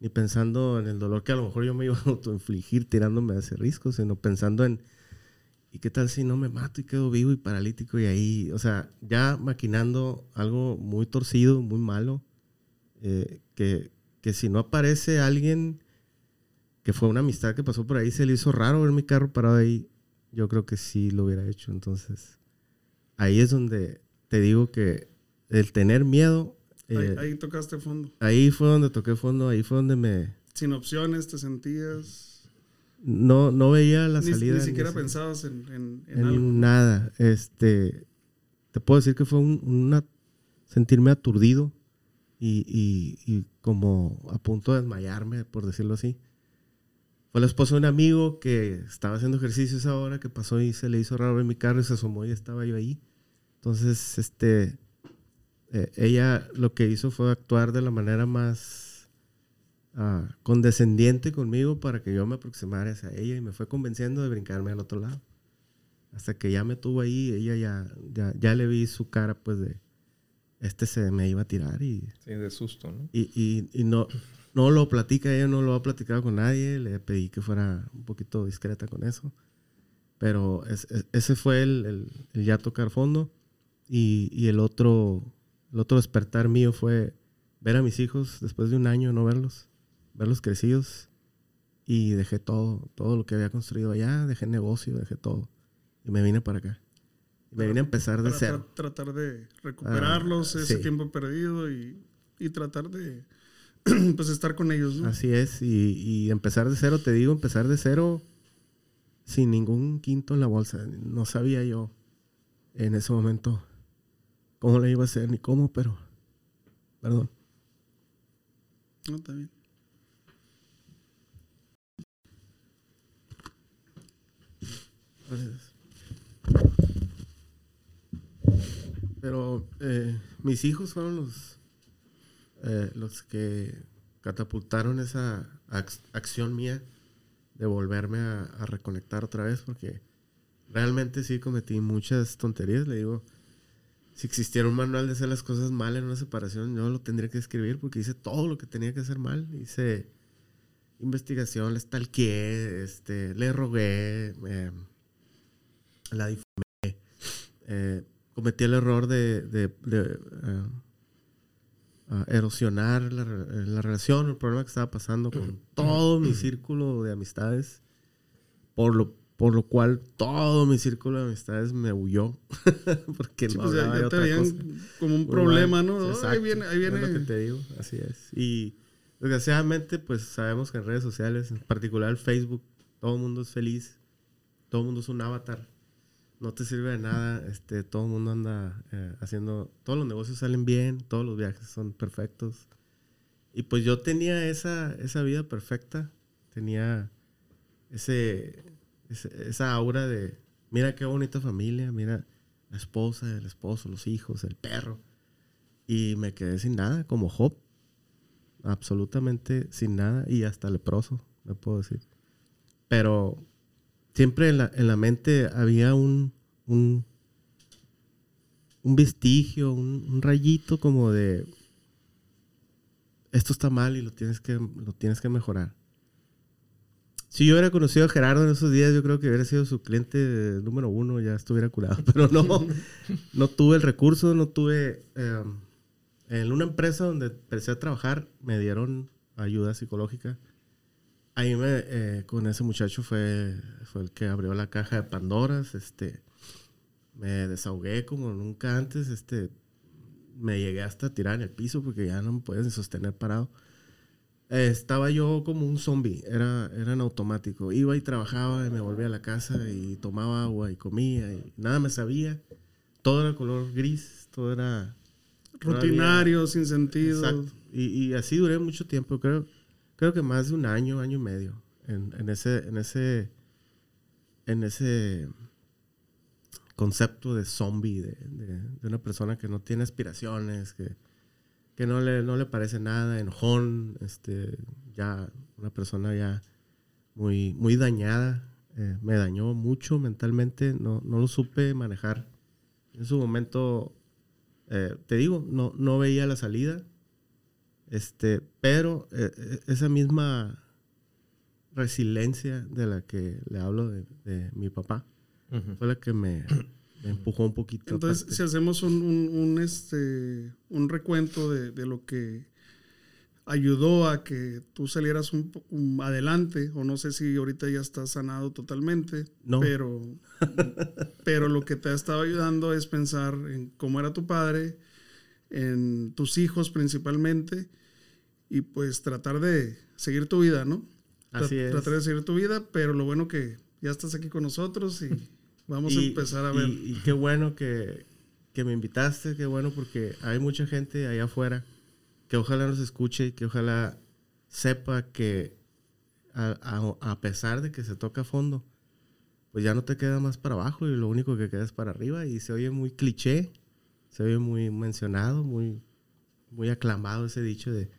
Speaker 4: ni pensando en el dolor que a lo mejor yo me iba a autoinfligir tirándome a ese risco, sino pensando en ¿y qué tal si no me mato y quedo vivo y paralítico y ahí, o sea, ya maquinando algo muy torcido, muy malo, eh, que, que, si no aparece alguien que fue una amistad que pasó por ahí, se le hizo raro ver mi carro parado ahí, yo creo que sí lo hubiera hecho. Entonces, ahí es donde te digo que el tener miedo...
Speaker 2: ahí, ahí tocaste fondo.
Speaker 4: Ahí fue donde toqué fondo, ahí fue donde me...
Speaker 2: Sin opciones, te sentías
Speaker 4: no, no veía la salida.
Speaker 2: Ni siquiera pensabas en,
Speaker 4: en, nada. Este, te puedo decir que fue un, una, sentirme aturdido y, como a punto de desmayarme, por decirlo así. Fue la esposa de un amigo que estaba haciendo ejercicio esa hora, que pasó y se le hizo raro en mi carro y se asomó y estaba yo ahí. Entonces, este, eh, ella lo que hizo fue actuar de la manera más ah, condescendiente conmigo para que yo me aproximara hacia ella y me fue convenciendo de brincarme al otro lado. Hasta que ya me tuvo ahí, ella ya, ya, ya le vi su cara pues de, este se me iba a tirar y...
Speaker 3: Sí, de susto, ¿no?
Speaker 4: Y, y, y no, no lo platica, ella no lo ha platicado con nadie, le pedí que fuera un poquito discreta con eso. Pero ese fue el, el, el, ya tocar fondo. Y, y, el, otro, el otro despertar mío fue ver a mis hijos después de un año no verlos, verlos crecidos. Y dejé todo, todo lo que había construido allá, dejé negocio, dejé todo. Y me vine para acá. Y me vine a empezar de cero.
Speaker 2: tratar de recuperarlos, ah, ese tiempo perdido y, y, tratar de pues estar con ellos. ¿no?
Speaker 4: Así es, y, y empezar de cero, te digo, empezar de cero sin ningún quinto en la bolsa. No sabía yo en ese momento cómo le iba a hacer ni cómo, pero. Perdón.
Speaker 2: No, está bien.
Speaker 4: Gracias. Pero eh, mis hijos fueron los, eh, los que catapultaron esa acción mía de volverme a, reconectar otra vez porque realmente sí cometí muchas tonterías. Le digo, si existiera un manual de hacer las cosas mal en una separación, yo lo tendría que escribir porque hice todo lo que tenía que hacer mal. Hice investigación, le stalkeé, este, le rogué, eh, la difamé. Eh, cometí el error de, de, eh, erosionar la, la, relación, el problema que estaba pasando con todo mi círculo de amistades, por lo, por lo cual todo mi círculo de amistades me huyó, porque no
Speaker 2: pues ya, ya te cosa. como un problema, ¿no?
Speaker 4: ahí viene, ahí viene. Es lo que te digo, así es. Y desgraciadamente, pues sabemos que en redes sociales, en particular Facebook, todo el mundo es feliz, todo el mundo es un avatar no te sirve de nada. Este, todo el mundo anda eh, haciendo, todos los negocios salen bien, todos los viajes son perfectos. Y pues yo tenía esa, esa vida perfecta, tenía ese, esa aura de, mira qué bonita familia, mira la esposa, el esposo, los hijos, el perro. Y me quedé sin nada, como Job, absolutamente sin nada y hasta leproso, me puedo decir. Pero siempre en la, en la mente había un, un, un vestigio, un, rayito como de esto está mal y lo tienes que, lo tienes que mejorar. Si yo hubiera conocido a Gerardo en esos días, yo creo que hubiera sido su cliente número uno, ya estuviera curado. Pero no, no tuve el recurso, no tuve... Eh, en una empresa donde empecé a trabajar, me dieron ayuda psicológica ahí me, eh, con ese muchacho fue, fue el que abrió la caja de Pandoras, este, me desahogué como nunca antes, este, me llegué hasta tirar en el piso porque ya no me podía sostener parado. estaba yo como un zombie, era, era en automático. Iba y trabajaba y me volvía a la casa y tomaba agua y comía y nada me sabía. Todo era color gris, todo era...
Speaker 2: Rutinario, sin sentido.
Speaker 4: Exacto. Y, y así duré mucho tiempo, creo creo que más de un año, año y medio, en, en, ese, en, ese, en ese concepto de zombie, de, de, una persona que no tiene aspiraciones, que, que no, le, no le parece nada, enojón, este, ya una persona ya muy, muy dañada. Eh, me dañó mucho mentalmente, no, no lo supe manejar. En su momento, eh, te digo, no, no veía la salida este, pero eh, eh, esa misma resiliencia de la que le hablo de, mi papá fue la que me, empujó un poquito.
Speaker 2: Entonces, si hacemos un, un, este, un recuento de, de, lo que ayudó a que tú salieras un, adelante, o no sé si ahorita ya estás sanado totalmente,
Speaker 4: no.
Speaker 2: pero, pero lo que te ha estado ayudando es pensar en cómo era tu padre, en tus hijos principalmente, y pues tratar de seguir tu vida, ¿no?
Speaker 4: Así es.
Speaker 2: Tratar de seguir tu vida, pero lo bueno que ya estás aquí con nosotros y vamos a empezar a ver.
Speaker 4: Y, qué bueno que, que, me invitaste, qué bueno porque hay mucha gente allá afuera que ojalá nos escuche y que ojalá sepa que a, a, pesar de que se toca a fondo, pues ya no te queda más para abajo y lo único que queda es para arriba y se oye muy cliché, se oye muy mencionado, muy, muy aclamado ese dicho de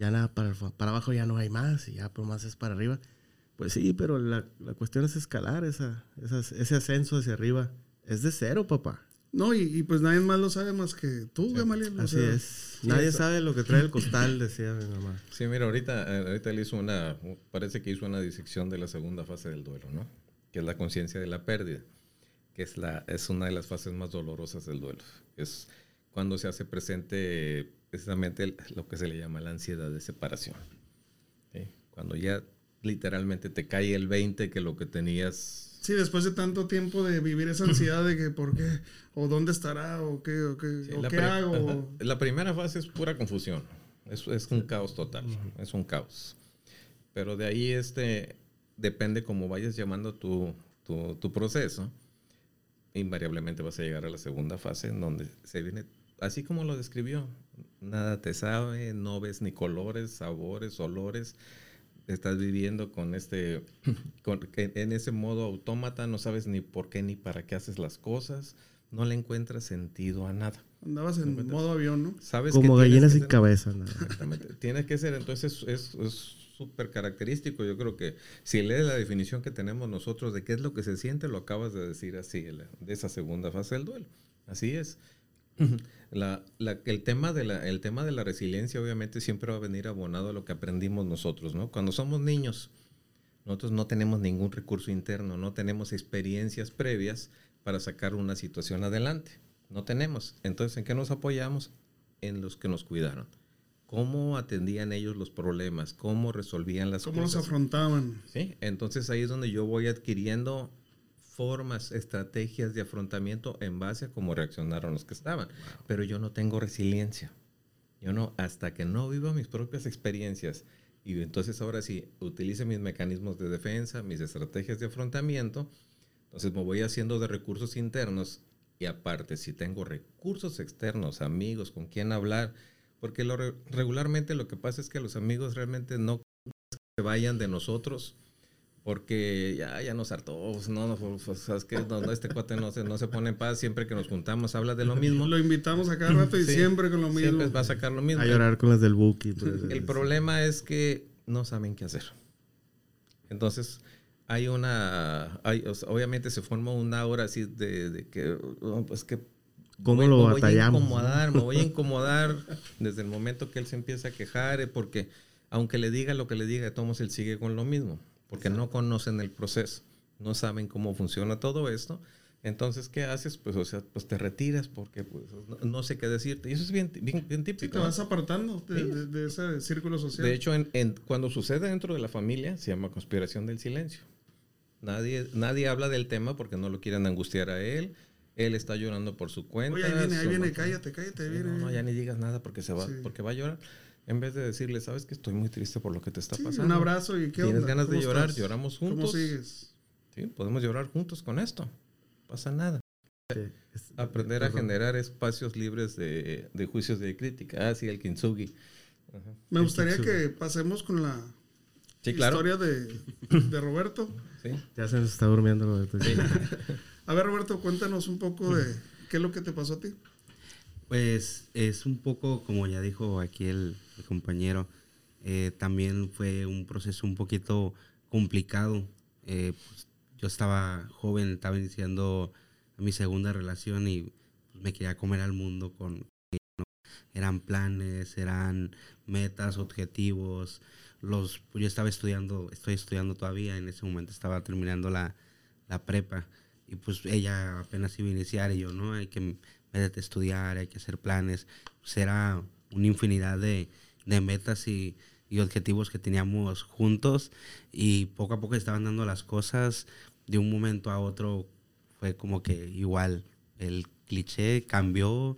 Speaker 4: ya nada para, para abajo ya no hay más y ya por más es para arriba. Pues sí, pero la, la cuestión es escalar esa, ese ascenso hacia arriba. Es de cero, papá.
Speaker 2: No, y, pues nadie más lo sabe más que tú, Gamaliel.
Speaker 4: Así es. nadie sabe lo que trae el costal, decía mi mamá.
Speaker 3: Sí, mira, ahorita, eh, ahorita él hizo una, parece que hizo una disección de la segunda fase del duelo, ¿no? Que es la conciencia de la pérdida, que es, la, es una de las fases más dolorosas del duelo. Es cuando se hace presente precisamente lo que se le llama la ansiedad de separación. Cuando ya literalmente te cae el 20 que lo que tenías
Speaker 2: Sí, después de tanto tiempo de vivir esa ansiedad de que por qué, o dónde estará, o qué, o qué, o qué hago.
Speaker 3: La primera fase es pura confusión. Es, es un caos total. Es un caos. Pero de ahí este, depende cómo vayas llamando tu, tu, tu, proceso. Invariablemente vas a llegar a la segunda fase en donde se viene, así como lo describió. Nada te sabe, no ves ni colores, sabores, olores estás viviendo con este, con, en ese modo autómata, no sabes ni por qué ni para qué haces las cosas, no le encuentras sentido a nada.
Speaker 2: Andabas en modo avión, ¿no?
Speaker 4: Sabes Como gallinas sin cabeza.
Speaker 3: Exactamente. Tiene que ser, entonces es súper característico. Yo creo que si lees la definición que tenemos nosotros de qué es lo que se siente, lo acabas de decir así, de esa segunda fase del duelo. Así es. La, el, tema de la, el tema de la resiliencia obviamente siempre va a venir abonado a lo que aprendimos nosotros, ¿no? Cuando somos niños, nosotros no tenemos ningún recurso interno, no tenemos experiencias previas para sacar una situación adelante. No tenemos. Entonces, ¿en qué nos apoyamos? En los que nos cuidaron. ¿Cómo atendían ellos los problemas? ¿Cómo resolvían las
Speaker 2: cosas?
Speaker 3: ¿Cómo
Speaker 2: los afrontaban?
Speaker 3: Sí, entonces ahí es donde yo voy adquiriendo formas, estrategias de afrontamiento en base a cómo reaccionaron los que estaban. Pero yo no tengo resiliencia. Yo no, hasta que no vivo mis propias experiencias y entonces ahora sí utilice mis mecanismos de defensa, mis estrategias de afrontamiento, entonces me voy haciendo de recursos internos y aparte si tengo recursos externos, amigos con quien hablar, porque lo, regularmente lo que pasa es que los amigos realmente no se vayan de nosotros porque ya, ya nos hartó, pues, no, no, pues, ¿sabes qué? No, este cuate no se, no se pone en paz, siempre que nos juntamos habla de lo mismo.
Speaker 2: Lo invitamos a cada rato y siempre con lo mismo. Siempre
Speaker 3: va a sacar lo mismo.
Speaker 4: A llorar con las del Buki. Pues,
Speaker 3: el problema es que no saben qué hacer. Entonces, hay una, hay, obviamente se forma una hora así de, de que, pues que...
Speaker 4: ¿Cómo lo
Speaker 3: me voy a incomodar, me voy a incomodar desde el momento que él se empieza a quejar, porque aunque le diga lo que le diga, todos él sigue con lo mismo porque no conocen el proceso, no saben cómo funciona todo esto. Entonces, ¿qué haces? Pues, o sea, pues te retiras porque pues, no, sé qué decirte. Y eso es bien, bien, típico.
Speaker 2: Sí, te vas apartando de, ese círculo social.
Speaker 3: De hecho, en, cuando sucede dentro de la familia, se llama conspiración del silencio. Nadie, nadie habla del tema porque no lo quieren angustiar a él. Él está llorando por su cuenta.
Speaker 2: Oye, ahí viene, ahí viene, cállate, cállate. Viene,
Speaker 3: no, no, ya ni digas nada porque se va, porque va a llorar en vez de decirle, sabes que estoy muy triste por lo que te está pasando.
Speaker 2: Un abrazo y qué
Speaker 3: Tienes ganas de llorar, lloramos juntos.
Speaker 2: ¿Cómo sigues?
Speaker 3: Sí, podemos llorar juntos con esto. No pasa nada. Aprender a generar espacios libres de, de, juicios de crítica. Ah, sí, el kintsugi.
Speaker 2: Me gustaría que pasemos con la historia de, de Roberto.
Speaker 4: ¿Sí? Ya se nos está durmiendo Roberto.
Speaker 2: a ver, Roberto, cuéntanos un poco de qué es lo que te pasó a ti.
Speaker 5: Pues es un poco, como ya dijo aquí el, compañero, eh, también fue un proceso un poquito complicado. Eh, pues, yo estaba joven, estaba iniciando mi segunda relación y pues, me quería comer al mundo con... Eran planes, eran metas, objetivos. Los, yo estaba estudiando, estoy estudiando todavía, en ese momento estaba terminando la, la prepa y pues ella apenas iba a iniciar y yo, ¿no? Hay que de estudiar, hay que hacer planes. Será una infinidad de, de metas y, y, objetivos que teníamos juntos y poco a poco estaban dando las cosas. De un momento a otro fue como que igual el cliché cambió,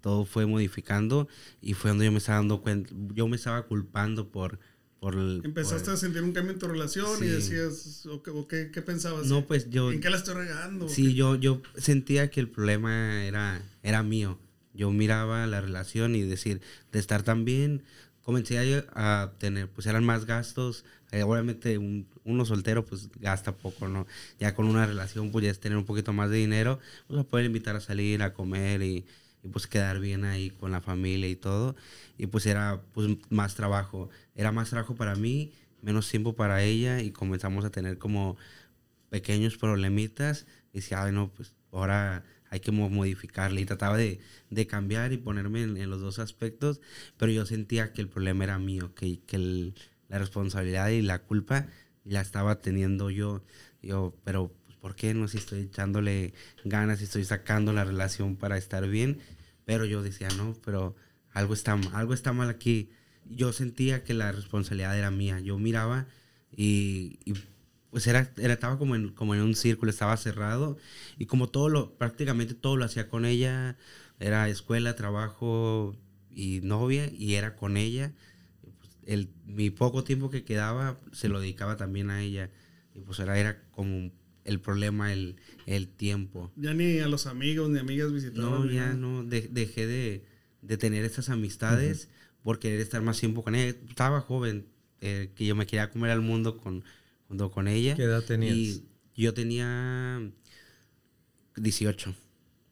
Speaker 5: todo fue modificando y fue donde yo me estaba dando cuenta, yo me estaba culpando por
Speaker 2: Empezaste a sentir un cambio en tu relación y decías, ¿o, qué, qué, pensabas?
Speaker 5: No, pues yo...
Speaker 2: ¿En qué la estoy regando?
Speaker 5: Sí, yo, yo sentía que el problema era, era mío. Yo miraba la relación y decir, de estar tan bien, comencé a, tener, pues eran más gastos. Eh, obviamente un, uno soltero pues gasta poco, ¿no? Ya con una relación pues ya es tener un poquito más de dinero, pues a poder invitar a salir, a comer y, y pues quedar bien ahí con la familia y todo. Y pues era pues más trabajo, era más trabajo para mí, menos tiempo para ella y comenzamos a tener como pequeños problemitas. Y decía, ay no, pues ahora hay que modificarle. Y trataba de, de cambiar y ponerme en, los dos aspectos, pero yo sentía que el problema era mío, que, que la responsabilidad y la culpa la estaba teniendo yo. Yo, pero ¿por qué no? Si estoy echándole ganas, si estoy sacando la relación para estar bien. Pero yo decía, no, pero algo está, algo está mal aquí. Yo sentía que la responsabilidad era mía. Yo miraba y, pues era, era, estaba como en, como en un círculo, estaba cerrado. Y como todo lo, prácticamente todo lo hacía con ella. Era escuela, trabajo y novia y era con ella. El, mi poco tiempo que quedaba se lo dedicaba también a ella. Y pues era, era como el problema, el, el tiempo.
Speaker 2: Ya ni a los amigos ni amigas visitaban.
Speaker 5: No, ya no, dejé de, de, tener estas amistades por querer estar más tiempo con ella. Estaba joven, eh, que yo me quería comer al mundo con, junto con ella.
Speaker 3: ¿Qué edad tenías?
Speaker 5: Y yo tenía 18.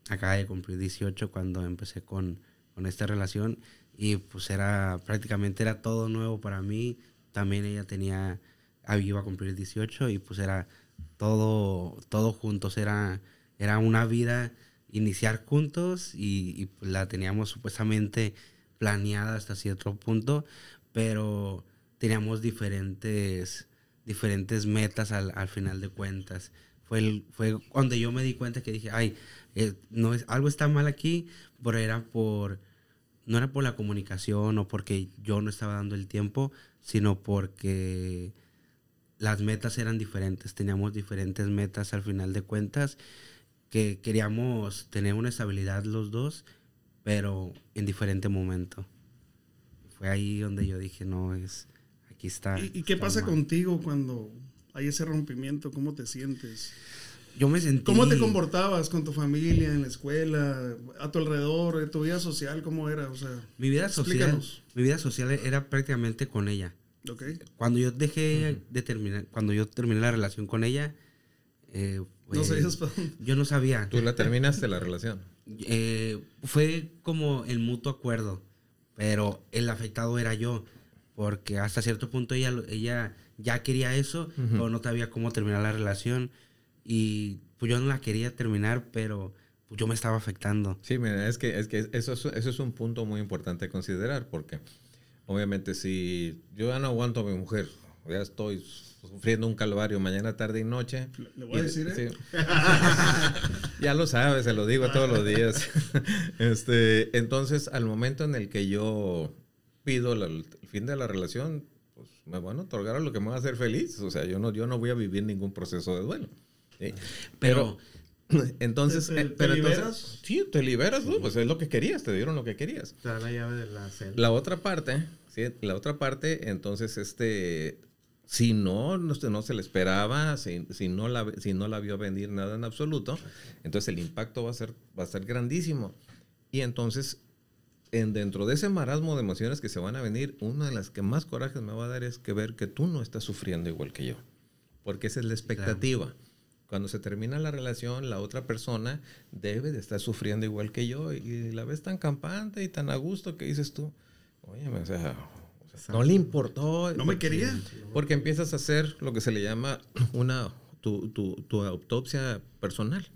Speaker 5: Acaba de cumplir 18 cuando empecé con, con esta relación. Y pues era, prácticamente era todo nuevo para mí. También ella tenía, iba a cumplir 18 y pues era todo, todo juntos, era, era una vida iniciar juntos y, la teníamos supuestamente planeada hasta cierto punto, pero teníamos diferentes, diferentes metas al, al final de cuentas. Fue, el, fue cuando yo me di cuenta que dije, ay, eh, no es, algo está mal aquí, pero era por, no era por la comunicación o porque yo no estaba dando el tiempo, sino porque las metas eran diferentes, teníamos diferentes metas al final de cuentas, que queríamos tener una estabilidad los dos, pero en diferente momento. Fue ahí donde yo dije, no, es, aquí está.
Speaker 2: ¿Y, qué pasa contigo cuando hay ese rompimiento? ¿Cómo te sientes?
Speaker 5: Yo me sentí...
Speaker 2: ¿Cómo te comportabas con tu familia, en la escuela, a tu alrededor, tu vida social, cómo era? O sea,
Speaker 5: mi vida social, mi vida social era prácticamente con ella. Cuando yo dejé de terminar, cuando yo terminé la relación con ella, eh,
Speaker 2: no
Speaker 5: yo no sabía.
Speaker 3: ¿Tú la terminaste la relación?
Speaker 5: Eh, fue como el mutuo acuerdo, pero el afectado era yo, porque hasta cierto punto ella, ella ya quería eso, pero no sabía cómo terminar la relación y pues yo no la quería terminar, pero pues, yo me estaba afectando.
Speaker 3: Sí, mira, es que, es que eso, eso es un punto muy importante a considerar, porque obviamente si yo ya no aguanto a mi mujer, ya estoy sufriendo un calvario mañana, tarde y noche.
Speaker 2: Le voy a decir, ¿eh?
Speaker 3: ya lo sabes, se lo digo todos los días. este, entonces, al momento en el que yo pido el fin de la relación, pues me van a otorgar lo que me va a hacer feliz. O sea, yo no, yo no voy a vivir ningún proceso de duelo. Pero, entonces,
Speaker 2: ¿Te,
Speaker 3: eh, pero
Speaker 2: liberas?
Speaker 3: sí, te liberas, pues es lo que querías, te dieron lo que querías.
Speaker 4: Te da la llave de la celda.
Speaker 3: La otra parte la otra parte, entonces, este, si no, no, no se le esperaba, si, si, no la, si no la vio venir nada en absoluto, entonces el impacto va a ser, va a ser grandísimo. Y entonces, en, dentro de ese marasmo de emociones que se van a venir, una de las que más coraje me va a dar es que ver que tú no estás sufriendo igual que yo. Porque esa es la expectativa. Cuando se termina la relación, la otra persona debe de estar sufriendo igual que yo y la ves tan campante y tan a gusto que dices tú, Oye, o sea, no le importó.
Speaker 2: No me quería.
Speaker 3: Porque empiezas a hacer lo que se le llama una tu, tu, tu autopsia personal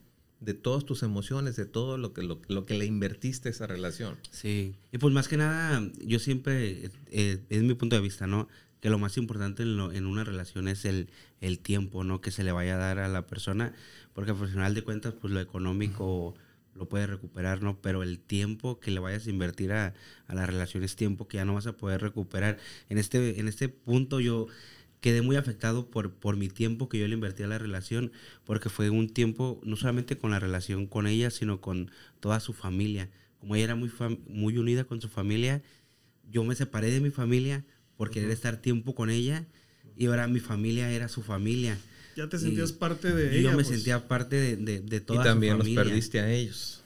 Speaker 3: de todas tus emociones, de todo lo que, lo, que le invertiste a esa relación.
Speaker 5: Sí, y pues más que nada, yo siempre, eh, es mi punto de vista, ¿no? Que lo más importante en, en, una relación es el, el tiempo, ¿no? Que se le vaya a dar a la persona, porque al final de cuentas, pues lo económico lo puedes recuperar, ¿no? Pero el tiempo que le vayas a invertir a, a la relación es tiempo que ya no vas a poder recuperar. En este, en este punto yo quedé muy afectado por, por mi tiempo que yo le invertí a la relación, porque fue un tiempo no solamente con la relación con ella, sino con toda su familia. Como ella era muy, muy unida con su familia, yo me separé de mi familia por querer estar tiempo con ella y ahora mi familia era su familia.
Speaker 2: Ya te sentías parte de ella.
Speaker 5: Yo me pues. sentía parte de, de, de toda
Speaker 3: Y también los perdiste a ellos.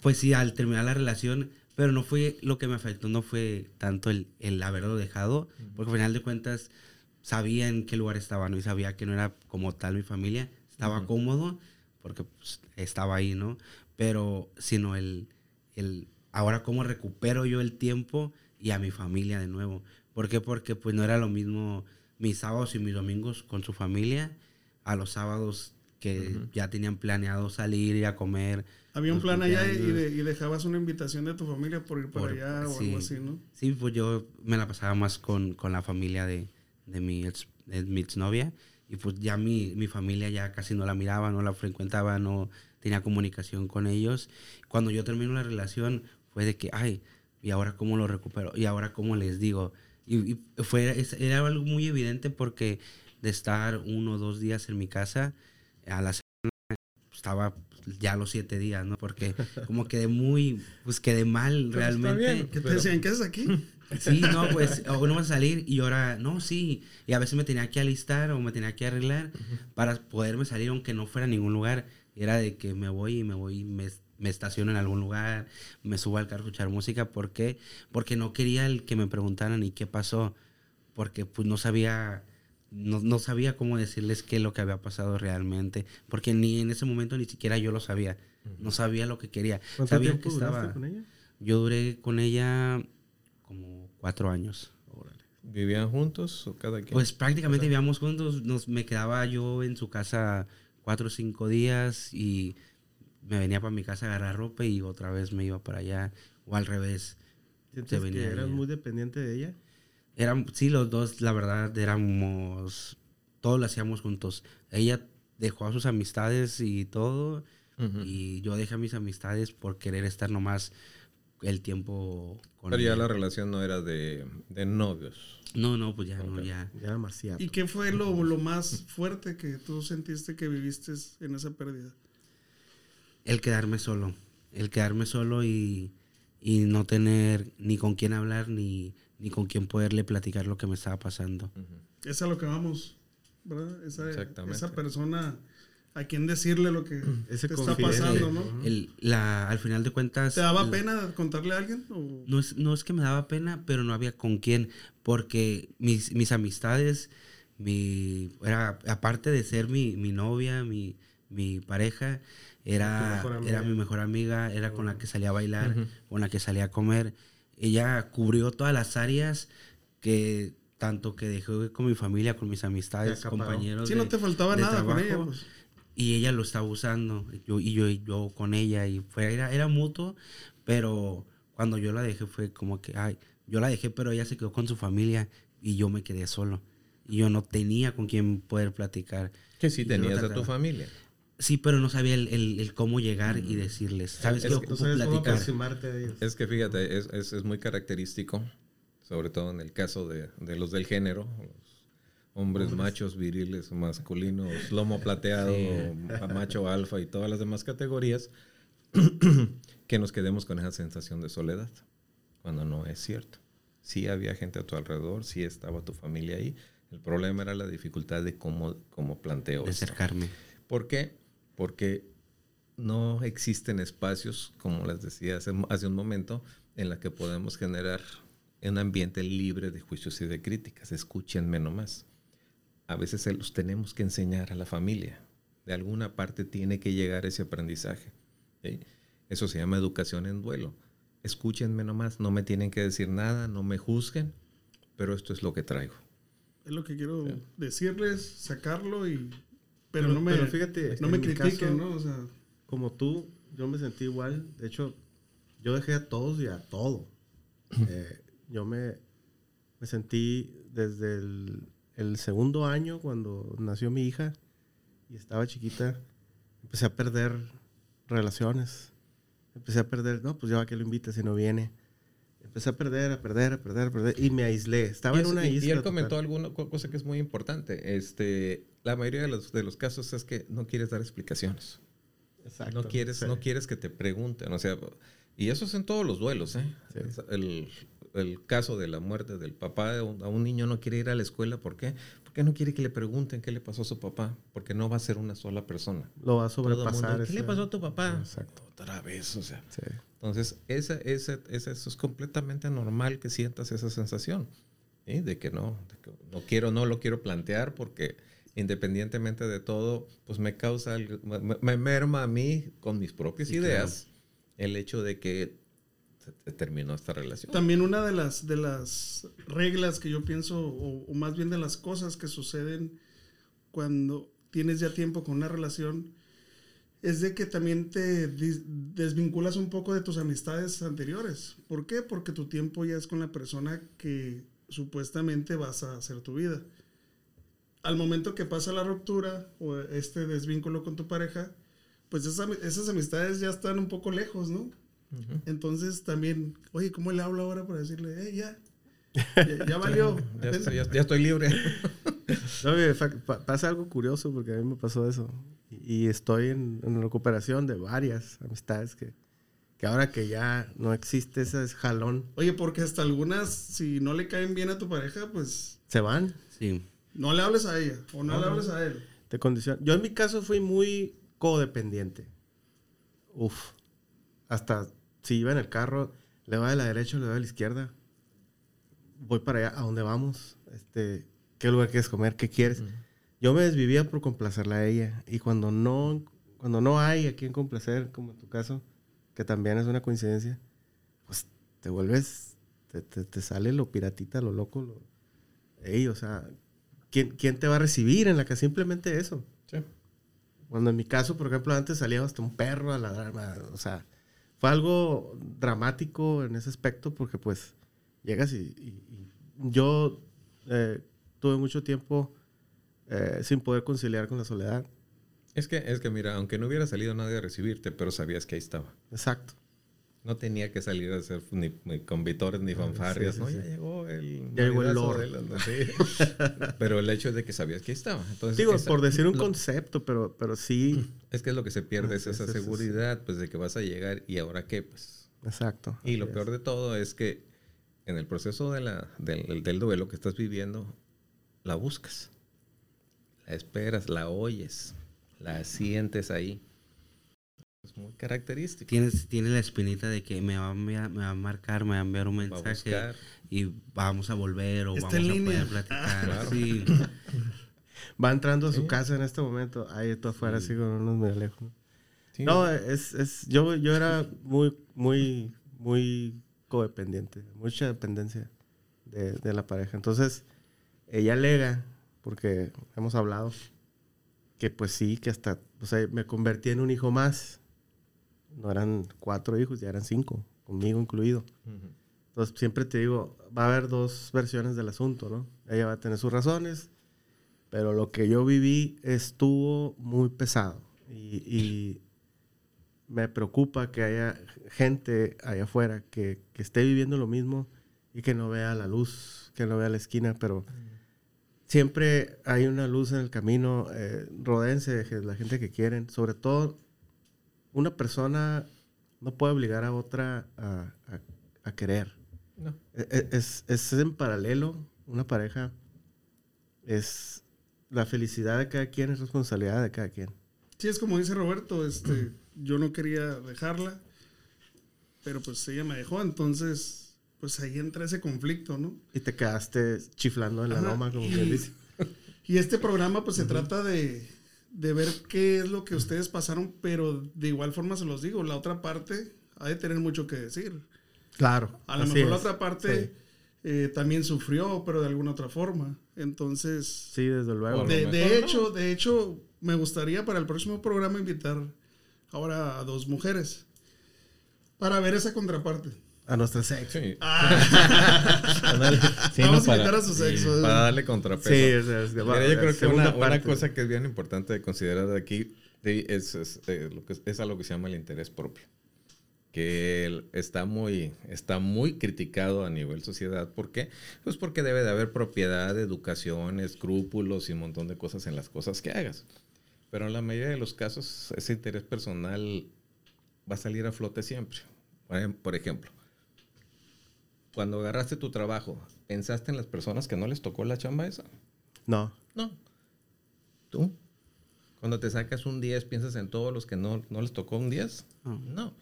Speaker 5: Pues sí, al terminar la relación, pero no fue lo que me afectó, no fue tanto el, el haberlo dejado, porque al final de cuentas sabía en qué lugar estaba, ¿no? Y sabía que no era como tal mi familia, estaba cómodo, porque pues, estaba ahí, ¿no? Pero, sino el, el, ahora cómo recupero yo el tiempo y a mi familia de nuevo. ¿Por qué? Porque pues no era lo mismo mis sábados y mis domingos con su familia a los sábados que ya tenían planeado salir y a comer.
Speaker 2: Había un plan allá y, de- y dejabas una invitación de tu familia por ir para
Speaker 5: Por-
Speaker 2: allá o
Speaker 5: sí.
Speaker 2: algo así, ¿no?
Speaker 5: Sí, pues yo me la pasaba más con, con la familia de, de mi, ex, de mi exnovia. Y pues ya mi, mi familia ya casi no la miraba, no la frecuentaba, no tenía comunicación con ellos. Cuando yo termino la relación fue de que, ay, ¿y ahora cómo lo recupero? ¿Y ahora cómo les digo? Y, y fue, era algo muy evidente porque de estar uno o dos días en mi casa, a la semana estaba ya los siete días, ¿no? Porque como quedé muy, pues quedé mal
Speaker 3: Pero está
Speaker 5: realmente.
Speaker 3: bien.
Speaker 2: ¿Qué te decían? ¿Qué haces aquí?
Speaker 5: Sí, no, pues, o no vas a salir y ahora, no, sí. Y a veces me tenía que alistar o me tenía que arreglar para poderme salir aunque no fuera a ningún lugar. Y era de que me voy y me voy, me, me estaciono en algún lugar, me subo al carro a escuchar música. ¿Por qué? Porque no quería el que me preguntaran y qué pasó. Porque pues no sabía, no, no sabía cómo decirles qué es lo que había pasado realmente. Porque ni en ese momento ni siquiera yo lo sabía. No sabía lo que quería.
Speaker 4: ¿Cuánto
Speaker 5: Sabía
Speaker 4: tiempo
Speaker 5: que
Speaker 4: duraste
Speaker 5: estaba...
Speaker 4: con ella?
Speaker 5: Yo duré con ella como cuatro años.
Speaker 3: ¿Vivían juntos o cada quien?
Speaker 5: Pues prácticamente vivíamos juntos. Nos, me quedaba yo en su casa cuatro o cinco días y me venía para mi casa a agarrar ropa y otra vez me iba para allá. O al revés.
Speaker 4: ¿Sientes
Speaker 5: Se
Speaker 4: que
Speaker 5: venía
Speaker 4: eras muy dependiente de ella?
Speaker 5: Eran, sí, los dos, la verdad, éramos. Todos lo hacíamos juntos. Ella dejó a sus amistades y todo. Y yo dejé a mis amistades por querer estar nomás el tiempo con
Speaker 3: Pero ya
Speaker 5: ella.
Speaker 3: la relación no era de, de novios.
Speaker 5: No, no, pues ya no,
Speaker 3: Ok.
Speaker 5: ya.
Speaker 4: Ya era marcial.
Speaker 2: ¿Y qué fue lo, lo más fuerte que tú sentiste que viviste en esa pérdida?
Speaker 5: El quedarme solo, el quedarme solo y, y no tener ni con quién hablar ni, ni con quién poderle platicar lo que me estaba pasando.
Speaker 2: Es a lo que vamos, ¿verdad? Esa,
Speaker 3: Exactamente.
Speaker 2: esa persona a quien decirle lo que
Speaker 4: Ese
Speaker 2: te está pasando, ¿no?
Speaker 5: El, la, al final de cuentas...
Speaker 2: ¿Te daba
Speaker 5: el-
Speaker 2: pena contarle a alguien? O-
Speaker 5: No es, no es que me daba pena, pero no había con quién, porque mis, mis amistades, mi, era, aparte de ser mi, mi novia, mi, mi pareja, era, era mi mejor amiga, era con la que salía a bailar, con la que salía a comer. Ella cubrió todas las áreas que tanto que dejé con mi familia, con mis amistades, compañeros.
Speaker 2: Sí,
Speaker 5: de-
Speaker 2: no te faltaba nada con
Speaker 5: trabajo.
Speaker 2: ella, pues.
Speaker 5: Y ella lo estaba usando, yo, y yo, y yo con ella, y fue, era, era mutuo, pero cuando yo la dejé fue como que, ay, yo la dejé, pero ella se quedó con su familia y yo me quedé solo. Y yo no tenía con quién poder platicar.
Speaker 3: Que sí
Speaker 5: no
Speaker 3: tenías a tu familia.
Speaker 5: Sí, pero no sabía el, el- el cómo llegar y decirles, ¿sabes
Speaker 3: Es
Speaker 5: qué
Speaker 3: que
Speaker 4: sabes cómo
Speaker 5: platicar?
Speaker 4: ellos.
Speaker 3: Es que fíjate, es, es, es muy característico, sobre todo en el caso de, de los del género, los hombres machos, viriles, masculinos, lomo plateado, a macho alfa y todas las demás categorías, que nos quedemos con esa sensación de soledad, cuando no es cierto. Sí había gente a tu alrededor, sí estaba tu familia ahí. El problema era la dificultad de cómo, cómo planteo
Speaker 5: De
Speaker 3: esto.
Speaker 5: acercarme.
Speaker 3: ¿Por qué? Porque no existen espacios, como les decía hace, hace un momento, en la que podemos generar un ambiente libre de juicios y de críticas. Escúchenme nomás. A veces se los tenemos que enseñar a la familia. De alguna parte tiene que llegar ese aprendizaje. ¿sí? Eso se llama educación en duelo. Escúchenme nomás, no me tienen que decir nada, no me juzguen, pero esto es lo que traigo.
Speaker 2: Es lo que quiero decirles, sacarlo y... Pero, no me,
Speaker 4: pero fíjate,
Speaker 2: no me critiquen, ¿no? O sea,
Speaker 4: Como tú, yo me sentí igual. De hecho, yo dejé a todos y a todo. Eh, yo me, me sentí desde el, el segundo año, cuando nació mi hija y estaba chiquita, empecé a perder relaciones. Empecé a perder, no, pues ya va que lo invite si no viene. Empecé a perder, a perder, a perder, a perder. Y me aislé. Estaba en una
Speaker 3: y- y
Speaker 4: isla.
Speaker 3: él comentó alguna co- cosa que es muy importante. Este, la mayoría de los, de los casos es que no quieres dar explicaciones.
Speaker 4: Exacto,
Speaker 3: No quieres,
Speaker 4: sí.
Speaker 3: no quieres que te pregunten. O sea, y eso es en todos los duelos, ¿eh?
Speaker 4: Sí.
Speaker 3: El, el caso de la muerte del papá a un niño no quiere ir a la escuela. ¿Por qué? Porque no quiere que le pregunten qué le pasó a su papá. Porque no va a ser una sola persona.
Speaker 4: Lo va a
Speaker 3: el mundo,
Speaker 4: sobrepasar.
Speaker 3: ¿Qué le
Speaker 4: ese-
Speaker 3: pasó a tu papá?
Speaker 4: Exacto.
Speaker 3: Otra vez, o sea.
Speaker 4: Sí.
Speaker 3: Entonces, esa, esa, esa- eso es completamente normal que sientas esa sensación. ¿sí? De que no, de que no quiero, no lo quiero plantear porque independientemente de todo, pues me causa, me, me merma a mí con mis propias
Speaker 5: Sí,
Speaker 3: ideas el hecho de que terminó esta relación.
Speaker 2: También una de las, de las reglas que yo pienso, o, o, más bien de las cosas que suceden cuando tienes ya tiempo con una relación, es de que también te desvinculas un poco de tus amistades anteriores. ¿Por qué? Porque tu tiempo ya es con la persona que supuestamente vas a hacer tu vida. Al momento que pasa la ruptura o este desvínculo con tu pareja, pues esas, esas amistades ya están un poco lejos, ¿no? Entonces también, oye, ¿cómo le hablo ahora para decirle, eh, ya, ya, valió?
Speaker 3: ya, estoy, libre.
Speaker 4: pasa algo curioso porque a mí me pasó eso. Y estoy en, recuperación de varias amistades que, que ahora que ya no existe ese jalón.
Speaker 2: Oye, porque hasta algunas, si no le caen bien a tu pareja, pues...
Speaker 4: Se van.
Speaker 5: Sí.
Speaker 2: No le hables a ella o no, le hables a él.
Speaker 4: Te condiciona. Yo en mi caso fui muy codependiente. Uf. Hasta si iba en el carro, le va de la derecha o le va de la izquierda. Voy para allá, ¿a dónde vamos? Este, ¿Qué lugar quieres comer? ¿Qué quieres? Yo me desvivía por complacerla a ella. Y cuando no, cuando no hay a quien complacer, como en tu caso, que también es una coincidencia, pues te vuelves, te, te, sale lo piratita, lo loco. Lo, ey, o sea, ¿quién, ¿quién te va a recibir en la que simplemente eso? Sí. Cuando en mi caso, por ejemplo, antes salía hasta un perro a la o sea, fue algo dramático en ese aspecto porque pues llegas y, yo eh, tuve mucho tiempo eh, sin poder conciliar con la soledad.
Speaker 3: Es que, es que mira, aunque no hubiera salido nadie a recibirte, pero sabías que ahí estaba.
Speaker 4: Exacto.
Speaker 3: No tenía que salir a hacer ni, ni convitores ni fanfarrias, ¿no? Ya llegó el...
Speaker 4: Ya llegó el Lord.
Speaker 3: pero el hecho es de que sabías que estaba. Entonces,
Speaker 4: Digo, por decir un concepto, pero, pero sí...
Speaker 3: Es que es lo que se pierde, es esa seguridad, pues, de que vas a llegar y ahora qué, pues.
Speaker 4: Exacto.
Speaker 3: Y lo peor de todo es que en el proceso de la, del, del duelo que estás viviendo, la buscas. La esperas, la oyes, la sientes ahí es muy característico.
Speaker 5: Tienes, tiene la espinita de que me va, a enviar, me va a marcar, me va a enviar un mensaje y vamos a volver o vamos a poder platicar.
Speaker 4: Va entrando a su casa en este momento. Ahí tú afuera, así con unos medio lejos. no, es, es, yo, yo era muy, muy, muy codependiente. Mucha dependencia de, de la pareja. Entonces, ella alega, porque hemos hablado, que pues sí, que hasta, o sea, me convertí en un hijo más no eran cuatro hijos, ya eran cinco, conmigo incluido. Entonces siempre te digo, va a haber dos versiones del asunto, ¿no? Ella va a tener sus razones, pero lo que yo viví estuvo muy pesado y, me preocupa que haya gente allá afuera que, esté viviendo lo mismo y que no vea la luz, que no vea la esquina, pero siempre hay una luz en el camino, eh, rodense de la gente que quieren, sobre todo una persona no puede obligar a otra a, querer. No. E, e, es, es, en paralelo, una pareja es la felicidad de cada quien, es responsabilidad de cada quien.
Speaker 2: Sí, es como dice Roberto, este, yo no quería dejarla, pero pues ella me dejó, entonces pues ahí entra ese conflicto, ¿no?
Speaker 4: Y te quedaste chiflando en la loma, como quien dice.
Speaker 2: Y este programa pues se trata de, de ver qué es lo que ustedes pasaron, pero de igual forma se los digo, la otra parte ha de tener mucho que decir.
Speaker 4: Claro.
Speaker 2: A lo mejor la otra parte eh, también sufrió, pero de alguna otra forma. Entonces.
Speaker 4: Sí, desde luego.
Speaker 2: De, hecho, de hecho, me gustaría para el próximo programa invitar ahora a dos mujeres para ver esa contraparte.
Speaker 4: A nuestro sexo.
Speaker 2: Ah. Vamos a invitar a su sexo.
Speaker 3: para darle contrapeso. Sí, Mira, yo creo que una, cosa que es bien importante de considerar de aquí es, es, eh, lo que es algo que se llama el interés propio. Que está muy, está muy criticado a nivel sociedad. ¿Por qué? Pues porque debe de haber propiedad, educación, escrúpulos y un montón de cosas en las cosas que hagas. Pero en la mayoría de los casos, ese interés personal va a salir a flote siempre. Por ejemplo, cuando agarraste tu trabajo, ¿pensaste en las personas que no les tocó la chamba esa?
Speaker 4: No.
Speaker 3: No. ¿Tú? Cuando te sacas un 10, ¿piensas en todos los que no, no les tocó un 10? No.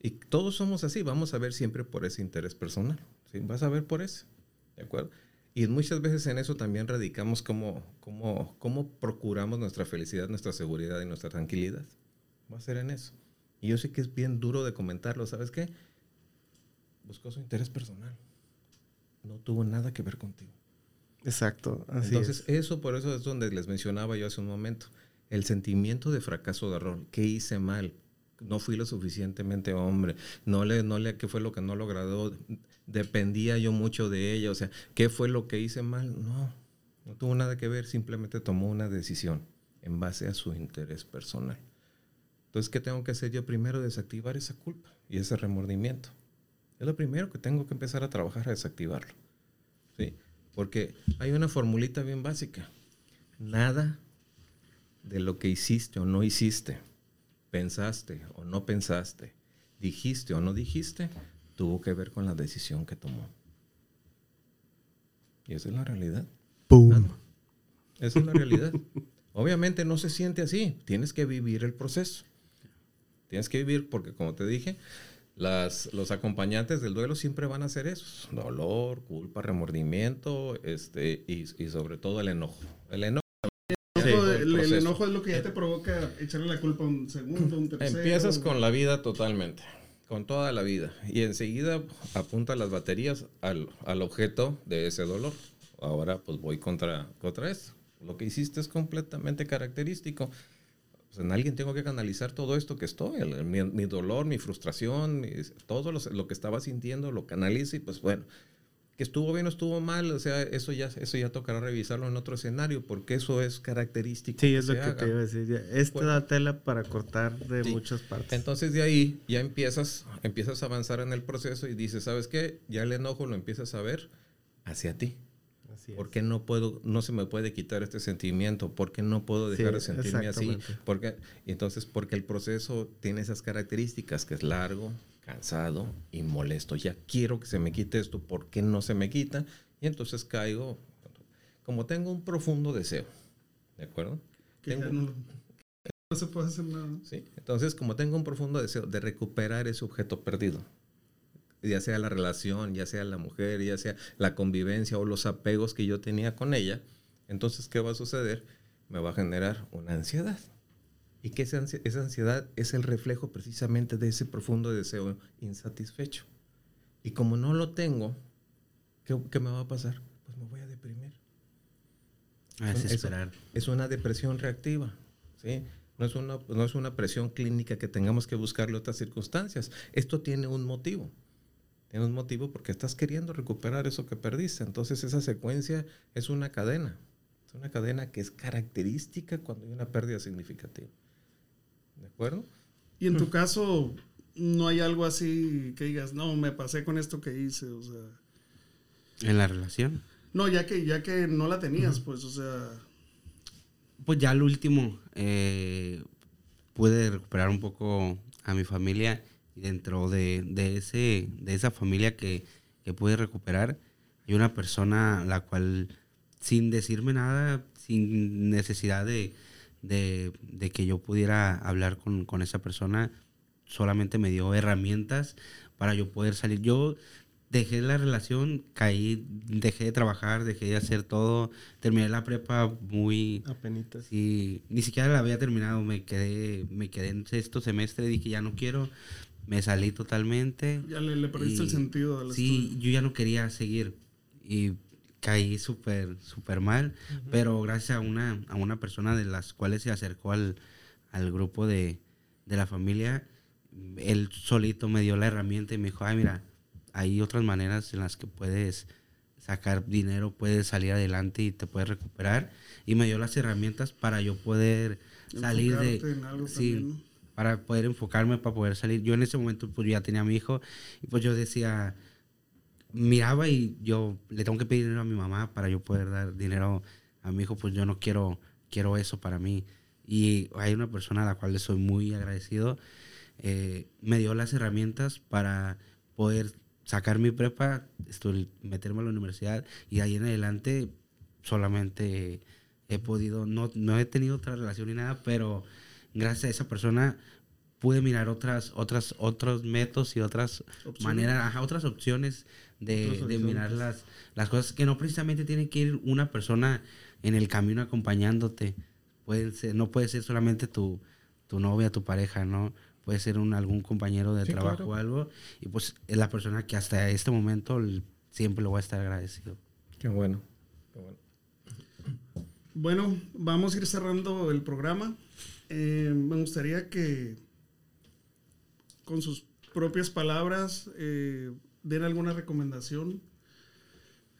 Speaker 3: Y todos somos así, vamos a ver siempre por ese interés personal. ¿sí? Vas a ver por ese. ¿De acuerdo? Y muchas veces en eso también radicamos cómo, cómo, cómo procuramos nuestra felicidad, nuestra seguridad y nuestra tranquilidad. Va a ser en eso. Y yo sé que es bien duro de comentarlo, ¿sabes qué? Buscó su interés personal. No tuvo nada que ver contigo.
Speaker 4: Exacto. Así
Speaker 3: Entonces,
Speaker 4: es.
Speaker 3: eso por eso es donde les mencionaba yo hace un momento. El sentimiento de fracaso de error. ¿Qué hice mal? No fui lo suficientemente hombre. No le, no le, ¿qué fue lo que no lo agradó? Dependía yo mucho de ella. O sea, ¿qué fue lo que hice mal? No, no tuvo nada que ver. Simplemente tomó una decisión en base a su interés personal. Entonces, ¿qué tengo que hacer yo primero? Desactivar esa culpa y ese remordimiento. Es lo primero que tengo que empezar a trabajar a desactivarlo. ¿Sí? Porque hay una formulita bien básica. Nada de lo que hiciste o no hiciste, pensaste o no pensaste, dijiste o no dijiste, tuvo que ver con la decisión que tomó. Y esa es la realidad.
Speaker 4: ¡Pum!
Speaker 3: Esa es la realidad. Obviamente no se siente así. Tienes que vivir el proceso. Tienes que vivir porque, como te dije, las, los acompañantes del duelo siempre van a hacer eso. Dolor, culpa, remordimiento este, y, y sobre todo el enojo. El enojo. Sí.
Speaker 2: el- el enojo es lo que ya te provoca echarle la culpa a un segundo, un tercero.
Speaker 3: Empiezas con la vida totalmente, con toda la vida. Y enseguida apunta las baterías al, al objeto de ese dolor. Ahora pues voy contra, contra eso. Lo que hiciste es completamente característico. Pues, en alguien tengo que canalizar todo esto que estoy, el- mi, mi dolor, mi frustración, mis- todo lo, lo que estaba sintiendo, lo canalizo y pues bueno, que estuvo bien o estuvo mal, o sea, eso ya, eso ya tocará revisarlo en otro escenario, porque eso es característico.
Speaker 4: Sí, es lo que te iba a decir. ya. Esta
Speaker 3: Bueno.
Speaker 4: da tela para cortar de
Speaker 3: Sí.
Speaker 4: muchas partes.
Speaker 3: Entonces de ahí ya empiezas, empiezas a avanzar en el proceso y dices, ¿sabes qué? Ya el enojo lo empiezas a ver hacia ti.
Speaker 4: Así es.
Speaker 3: ¿Por qué no puedo, no se me puede quitar este sentimiento? ¿Por qué no puedo dejar
Speaker 4: Sí,
Speaker 3: de sentirme así? Porque, entonces, porque el proceso tiene esas características, que es largo, cansado y molesto. Ya quiero que se me quite esto, ¿por qué no se me quita? Y entonces caigo, como tengo un profundo deseo, ¿de acuerdo?
Speaker 2: Que ya
Speaker 3: Tengo-
Speaker 2: no, no se puede hacer nada.
Speaker 3: ¿sí? Entonces, como tengo un profundo deseo de recuperar ese objeto perdido, ya sea la relación, ya sea la mujer, ya sea la convivencia o los apegos que yo tenía con ella, entonces, ¿qué va a suceder? Me va a generar una ansiedad. Y que esa, ansi- esa ansiedad es el reflejo precisamente de ese profundo deseo insatisfecho. Y como no lo tengo, ¿qué, qué me va a pasar? Pues me voy a deprimir
Speaker 5: A
Speaker 3: Eso-
Speaker 5: desesperar.
Speaker 3: es una depresión reactiva, ¿sí? No es, una, no es una presión clínica que tengamos que buscarle otras circunstancias. Esto tiene un motivo. Tiene un motivo porque estás queriendo recuperar eso que perdiste. Entonces esa secuencia es una cadena. Es una cadena que es característica cuando hay una pérdida significativa. ¿De acuerdo?
Speaker 2: Y en tu caso, no hay algo así que digas, no, me pasé con esto que hice, o sea.
Speaker 5: En la relación.
Speaker 2: No, ya que, ya que no la tenías, pues, o sea.
Speaker 5: Pues ya al último eh, pude recuperar un poco a mi familia y dentro de, de ese, de esa familia que, que pude recuperar hay una persona la cual sin decirme nada, sin necesidad de, de, de que yo pudiera hablar con, con esa persona, solamente me dio herramientas para yo poder salir. Yo dejé la relación, caí, dejé de trabajar, dejé de hacer todo, terminé la prepa muy...
Speaker 4: Apenitas.
Speaker 5: Sí, ni siquiera la había terminado, me quedé, me quedé en sexto semestre, dije ya no quiero, me salí totalmente.
Speaker 2: Ya le, le perdiste el sentido al
Speaker 5: Sí,
Speaker 2: estudio.
Speaker 5: yo ya no quería seguir y caí súper, súper mal, pero gracias a una, a una persona de las cuales se acercó al, al grupo de, de la familia, él solito me dio la herramienta y me dijo, ay, mira, hay otras maneras en las que puedes sacar dinero, puedes salir adelante y te puedes recuperar. Y me dio las herramientas para yo poder salir de...
Speaker 2: En algo
Speaker 5: sí,
Speaker 2: también, ¿no?
Speaker 5: Para poder enfocarme, para poder salir. Yo en ese momento pues ya tenía a mi hijo y pues yo decía, miraba y yo le tengo que pedir dinero a mi mamá para yo poder dar dinero a mi hijo, pues yo no quiero, quiero eso para mí. Y hay una persona a la cual le soy muy agradecido, eh, me dio las herramientas para poder sacar mi prepa, meterme a la universidad y de ahí en adelante solamente he podido, no, no he tenido otra relación ni nada, pero gracias a esa persona pude mirar otras, otras, otros métodos y otras
Speaker 2: Opciones.
Speaker 5: maneras, ajá, otras opciones de, de mirar las, las cosas que no precisamente tiene que ir una persona en el camino acompañándote. Puede ser, no puede ser solamente tu, tu novia, tu pareja, ¿no? puede ser un, algún compañero de
Speaker 3: Sí,
Speaker 5: trabajo
Speaker 3: claro.
Speaker 5: o algo, y pues es la persona que hasta este momento siempre lo voy a estar agradecido.
Speaker 3: Qué bueno. Qué bueno.
Speaker 2: Bueno, vamos a ir cerrando el programa. Eh, me gustaría que con sus propias palabras eh, den alguna recomendación.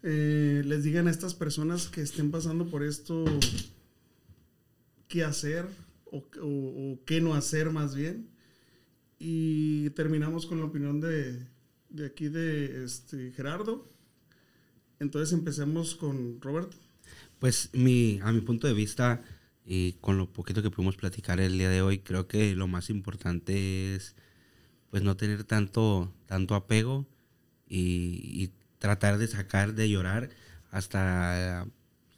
Speaker 2: Eh, les digan a estas personas que estén pasando por esto qué hacer o, qué no hacer más bien. Y terminamos con la opinión de, de aquí de este, Gerardo. Entonces empecemos con Roberto.
Speaker 5: Pues mi, a mi punto de vista y con lo poquito que pudimos platicar el día de hoy, creo que lo más importante es pues no tener tanto, tanto apego y, tratar de sacar, de llorar hasta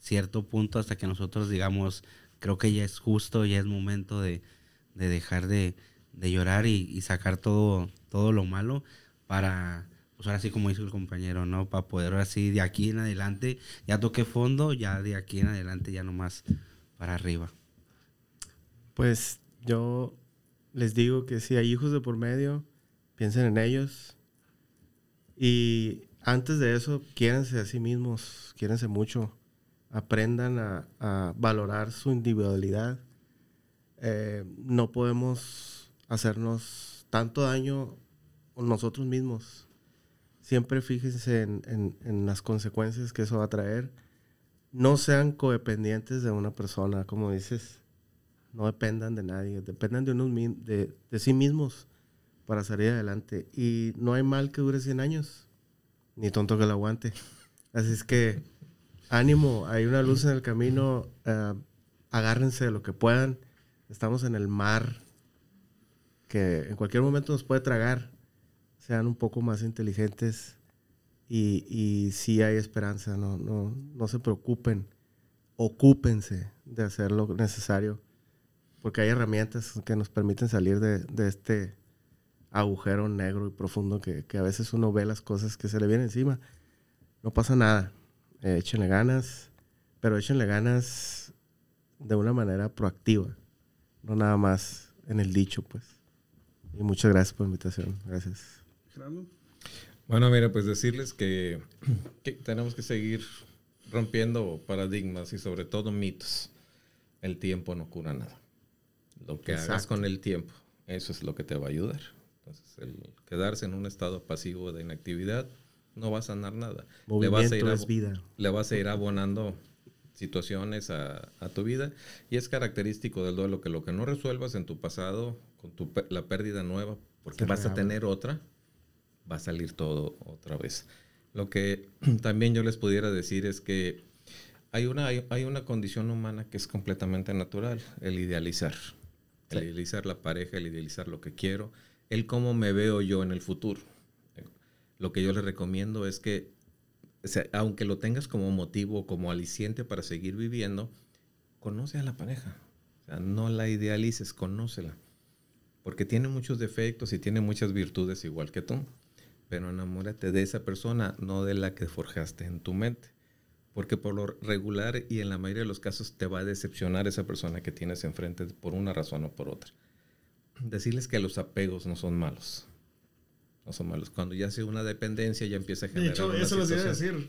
Speaker 5: cierto punto, hasta que nosotros digamos, creo que ya es justo, ya es momento de, de dejar de, de llorar y, sacar todo, todo lo malo para, pues ahora sí como dijo el compañero, ¿no? Para poder ahora de aquí en adelante, ya toqué fondo, ya de aquí en adelante ya nomás arriba.
Speaker 4: Pues yo les digo que si hay hijos de por medio, piensen en ellos. Y antes de eso, quiéranse a sí mismos, quiéranse mucho. Aprendan a, valorar su individualidad. Eh, no podemos hacernos tanto daño nosotros mismos. Siempre fíjense en, en- en las consecuencias que eso va a traer. No sean codependientes de una persona, como dices no dependan de nadie, dependan de, unos, de, de sí mismos para salir adelante. Y no hay mal que dure 100 años, ni tonto que lo aguante. Así es que ánimo, hay una luz en el camino, eh, agárrense de lo que puedan. Estamos en el mar que en cualquier momento nos puede tragar. Sean un poco más inteligentes y, y sí hay esperanza, no, no, no se preocupen, ocúpense de hacer lo necesario porque hay herramientas que nos permiten salir de, de este agujero negro y profundo que, que a veces uno ve las cosas que se le vienen encima. No pasa nada. Eh, échenle ganas, pero échenle ganas de una manera proactiva, no nada más en el dicho, pues. Y muchas gracias por la invitación. Gracias.
Speaker 3: Bueno, mira, pues decirles que, que tenemos que seguir rompiendo paradigmas y sobre todo mitos. El tiempo no cura nada. Lo que hagas
Speaker 4: Exacto.
Speaker 3: con el tiempo, eso es lo que te va a ayudar. Entonces, el quedarse en un estado pasivo de inactividad no va a sanar nada. Le vas a ir
Speaker 4: Movimiento es vida.
Speaker 3: le vas a ir abonando situaciones a, a tu vida y es característico del duelo que lo que no resuelvas en tu pasado con tu, la pérdida nueva porque
Speaker 4: Se
Speaker 3: vas a tener otra va a salir todo otra vez lo que también yo les pudiera decir es que hay una hay, hay una condición humana que es completamente natural el idealizar el idealizar la pareja el idealizar lo que quiero el cómo me veo yo en el futuro lo que yo les recomiendo es que o sea, aunque lo tengas como motivo, como aliciente para seguir viviendo, conoce a la pareja. O sea, no la idealices, conócela. Porque tiene muchos defectos y tiene muchas virtudes igual que tú. Pero enamórate de esa persona, no de la que forjaste en tu mente. Porque por lo regular y en la mayoría de los casos te va a decepcionar esa persona que tienes enfrente por una razón o por otra. Decirles que los apegos no son malos. No son malos. Cuando ya sea una dependencia, ya empieza a
Speaker 2: De
Speaker 3: generar.
Speaker 2: hecho,
Speaker 3: una
Speaker 2: eso iba a decir.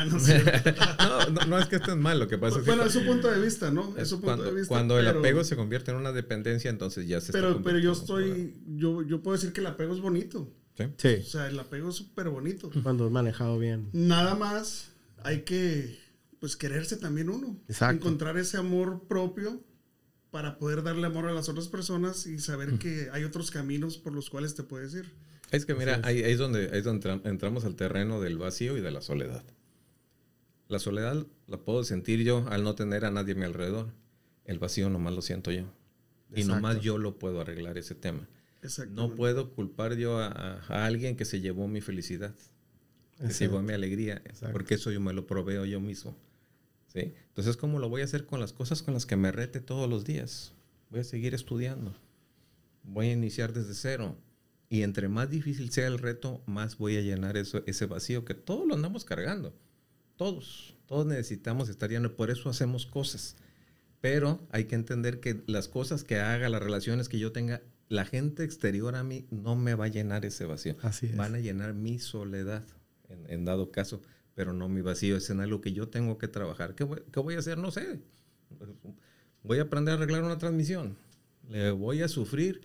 Speaker 2: Ah, no sé.
Speaker 3: no, no, no es que estés mal, lo que pasa
Speaker 2: bueno,
Speaker 3: es
Speaker 2: es
Speaker 3: que
Speaker 2: su punto de vista, ¿no? Es
Speaker 3: es
Speaker 2: su punto
Speaker 3: cuando,
Speaker 2: de vista.
Speaker 3: cuando el apego se convierte en una dependencia, entonces ya se
Speaker 2: Pero,
Speaker 3: está
Speaker 2: pero yo estoy. Yo, yo puedo decir que el apego es bonito.
Speaker 3: ¿Sí?
Speaker 4: Sí,
Speaker 2: O sea, el apego es súper bonito.
Speaker 4: cuando es manejado bien.
Speaker 2: Nada más hay que pues quererse también uno.
Speaker 4: Exacto.
Speaker 2: Encontrar ese amor propio para poder darle amor a las otras personas y saber que hay otros caminos por los cuales te puedes ir.
Speaker 3: Es que mira, ahí, ahí es donde, ahí es donde entra- entramos al terreno del vacío y de la soledad. La soledad la puedo sentir yo al no tener a nadie a mi alrededor. El vacío nomás lo siento yo. Y
Speaker 4: Exacto.
Speaker 3: nomás yo lo puedo arreglar ese tema. No puedo culpar yo a, a- a alguien que se llevó mi felicidad, que se llevó mi alegría,
Speaker 4: Exacto.
Speaker 3: porque eso yo me lo proveo yo mismo. ¿sí? Entonces, ¿cómo lo voy a hacer con las cosas con las que me rete todos los días? Voy a seguir estudiando. Voy a iniciar desde cero. Y entre más difícil sea el reto, más voy a llenar eso, ese vacío que todos lo andamos cargando. Todos. Todos necesitamos estar llenos. Por eso hacemos cosas. Pero hay que entender que las cosas que haga, las relaciones que yo tenga, la gente exterior a mí no me va a llenar ese vacío.
Speaker 4: Así es.
Speaker 3: Van a llenar mi soledad, en, en dado caso, pero no mi vacío. Es en algo que yo tengo que trabajar. ¿Qué voy, qué voy a hacer? No sé. Voy a aprender a arreglar una transmisión. Le voy a sufrir,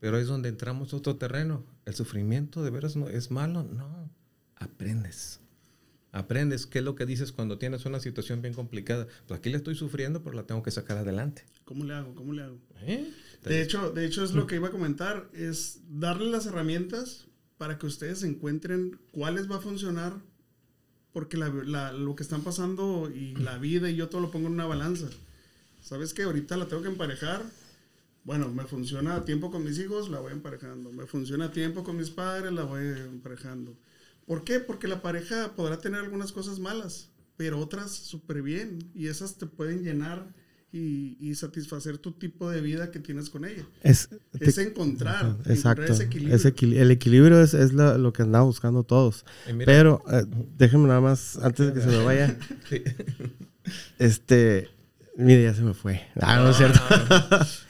Speaker 3: pero es donde entramos otro terreno. ¿El sufrimiento de veras no es malo? No. Aprendes. Aprendes. ¿Qué es lo que dices cuando tienes una situación bien complicada? Pues aquí le estoy sufriendo, pero la tengo que sacar adelante.
Speaker 2: ¿Cómo le hago? ¿Cómo le hago?
Speaker 3: ¿Eh?
Speaker 2: De hecho, de hecho es lo que iba a comentar, es darle las herramientas para que ustedes encuentren cuáles va a funcionar, porque la- la- lo que están pasando y la vida y yo todo lo pongo en una balanza. ¿Sabes qué? Ahorita la tengo que emparejar. Bueno, me funciona a tiempo con mis hijos, la voy emparejando. Me funciona a tiempo con mis padres, la voy emparejando. ¿Por qué? Porque la pareja podrá tener algunas cosas malas, pero otras súper bien. Y esas te pueden llenar y, y satisfacer tu tipo de vida que tienes con ella.
Speaker 4: Es,
Speaker 2: Es encontrar, encontrar ese equilibrio.
Speaker 4: Ese equili- el equilibrio es, es la- lo que andamos buscando todos.
Speaker 3: Mira-
Speaker 4: Pero eh, déjenme nada más, antes de que se me vaya,
Speaker 3: Sí.
Speaker 4: este, mire, ya se me fue. Ah, no es cierto.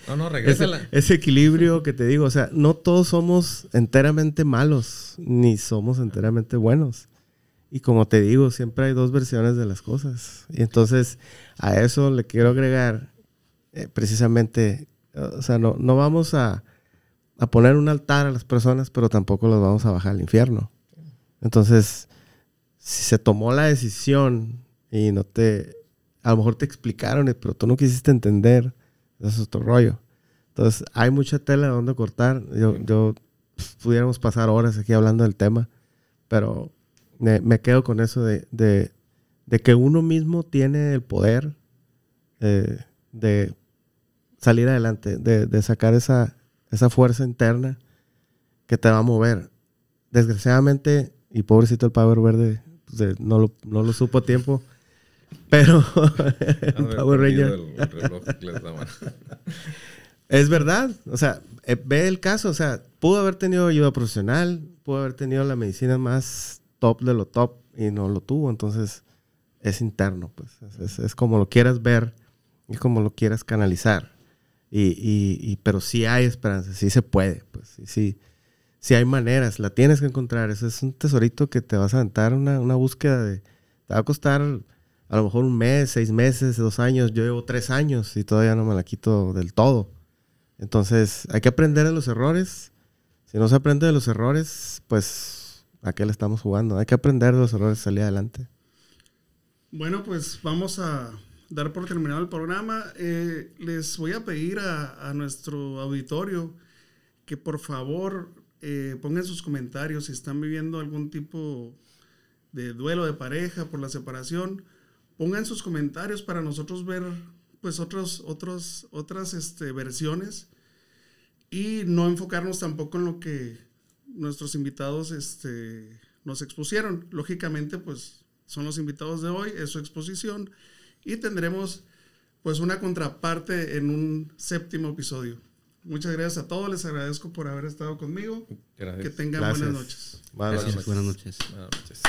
Speaker 3: No, no,
Speaker 4: Ese,
Speaker 3: regrésala.
Speaker 4: ese equilibrio que te digo, o sea, no todos somos enteramente malos, ni somos enteramente buenos. Y como te digo, siempre hay dos versiones de las cosas. Y entonces a eso le quiero agregar eh, precisamente, o sea, no, no vamos a, a poner un altar a las personas, pero tampoco los vamos a bajar al infierno. Entonces, si se tomó la decisión y no te, a lo mejor te explicaron, pero tú no quisiste entender, eso es otro rollo. Entonces, hay mucha tela de donde cortar. Yo, yo pf, pudiéramos pasar horas aquí hablando del tema, pero me, me quedo con eso de, de- de que uno mismo tiene el poder eh, de salir adelante, de, de sacar esa, esa fuerza interna que te va a mover. Desgraciadamente, y pobrecito el Power Verde, pues, no, lo, no lo supo a tiempo, pero Power
Speaker 3: perdido
Speaker 4: Ranger...
Speaker 3: el- el reloj que les daban.
Speaker 4: Es verdad, o sea, eh, ve el caso, o sea, pudo haber tenido ayuda profesional, pudo haber tenido la medicina más top de lo top y no lo tuvo, entonces es interno, pues, es, es- es como lo quieras ver y como lo quieras canalizar. Y, y- y- pero sí hay esperanza, sí se puede, pues, sí, sí, sí hay maneras, la tienes que encontrar, eso es un tesorito que te vas a aventar una, una búsqueda de, te va a costar a lo mejor un mes, seis meses, dos años, yo llevo tres años y todavía no me la quito del todo. Entonces, hay que aprender de los errores. Si no se aprende de los errores, pues, ¿a qué le estamos jugando? Hay que aprender de los errores salir adelante.
Speaker 2: Bueno, pues vamos a dar por terminado el programa. Eh, les voy a pedir a, a nuestro auditorio que por favor eh, pongan sus comentarios si están viviendo algún tipo de duelo de pareja por la separación. Pongan sus comentarios para nosotros ver pues otros, otros, otras este, versiones y no enfocarnos tampoco en lo que nuestros invitados este, nos expusieron. Lógicamente, pues son los invitados de hoy, es su exposición y tendremos pues una contraparte en un séptimo episodio. Muchas gracias a todos, les agradezco por haber estado conmigo.
Speaker 3: Gracias.
Speaker 2: Que tengan
Speaker 4: Gracias.
Speaker 2: buenas noches.
Speaker 4: Buenas
Speaker 5: Gracias,
Speaker 4: noches.
Speaker 5: buenas noches.
Speaker 3: Buenas noches.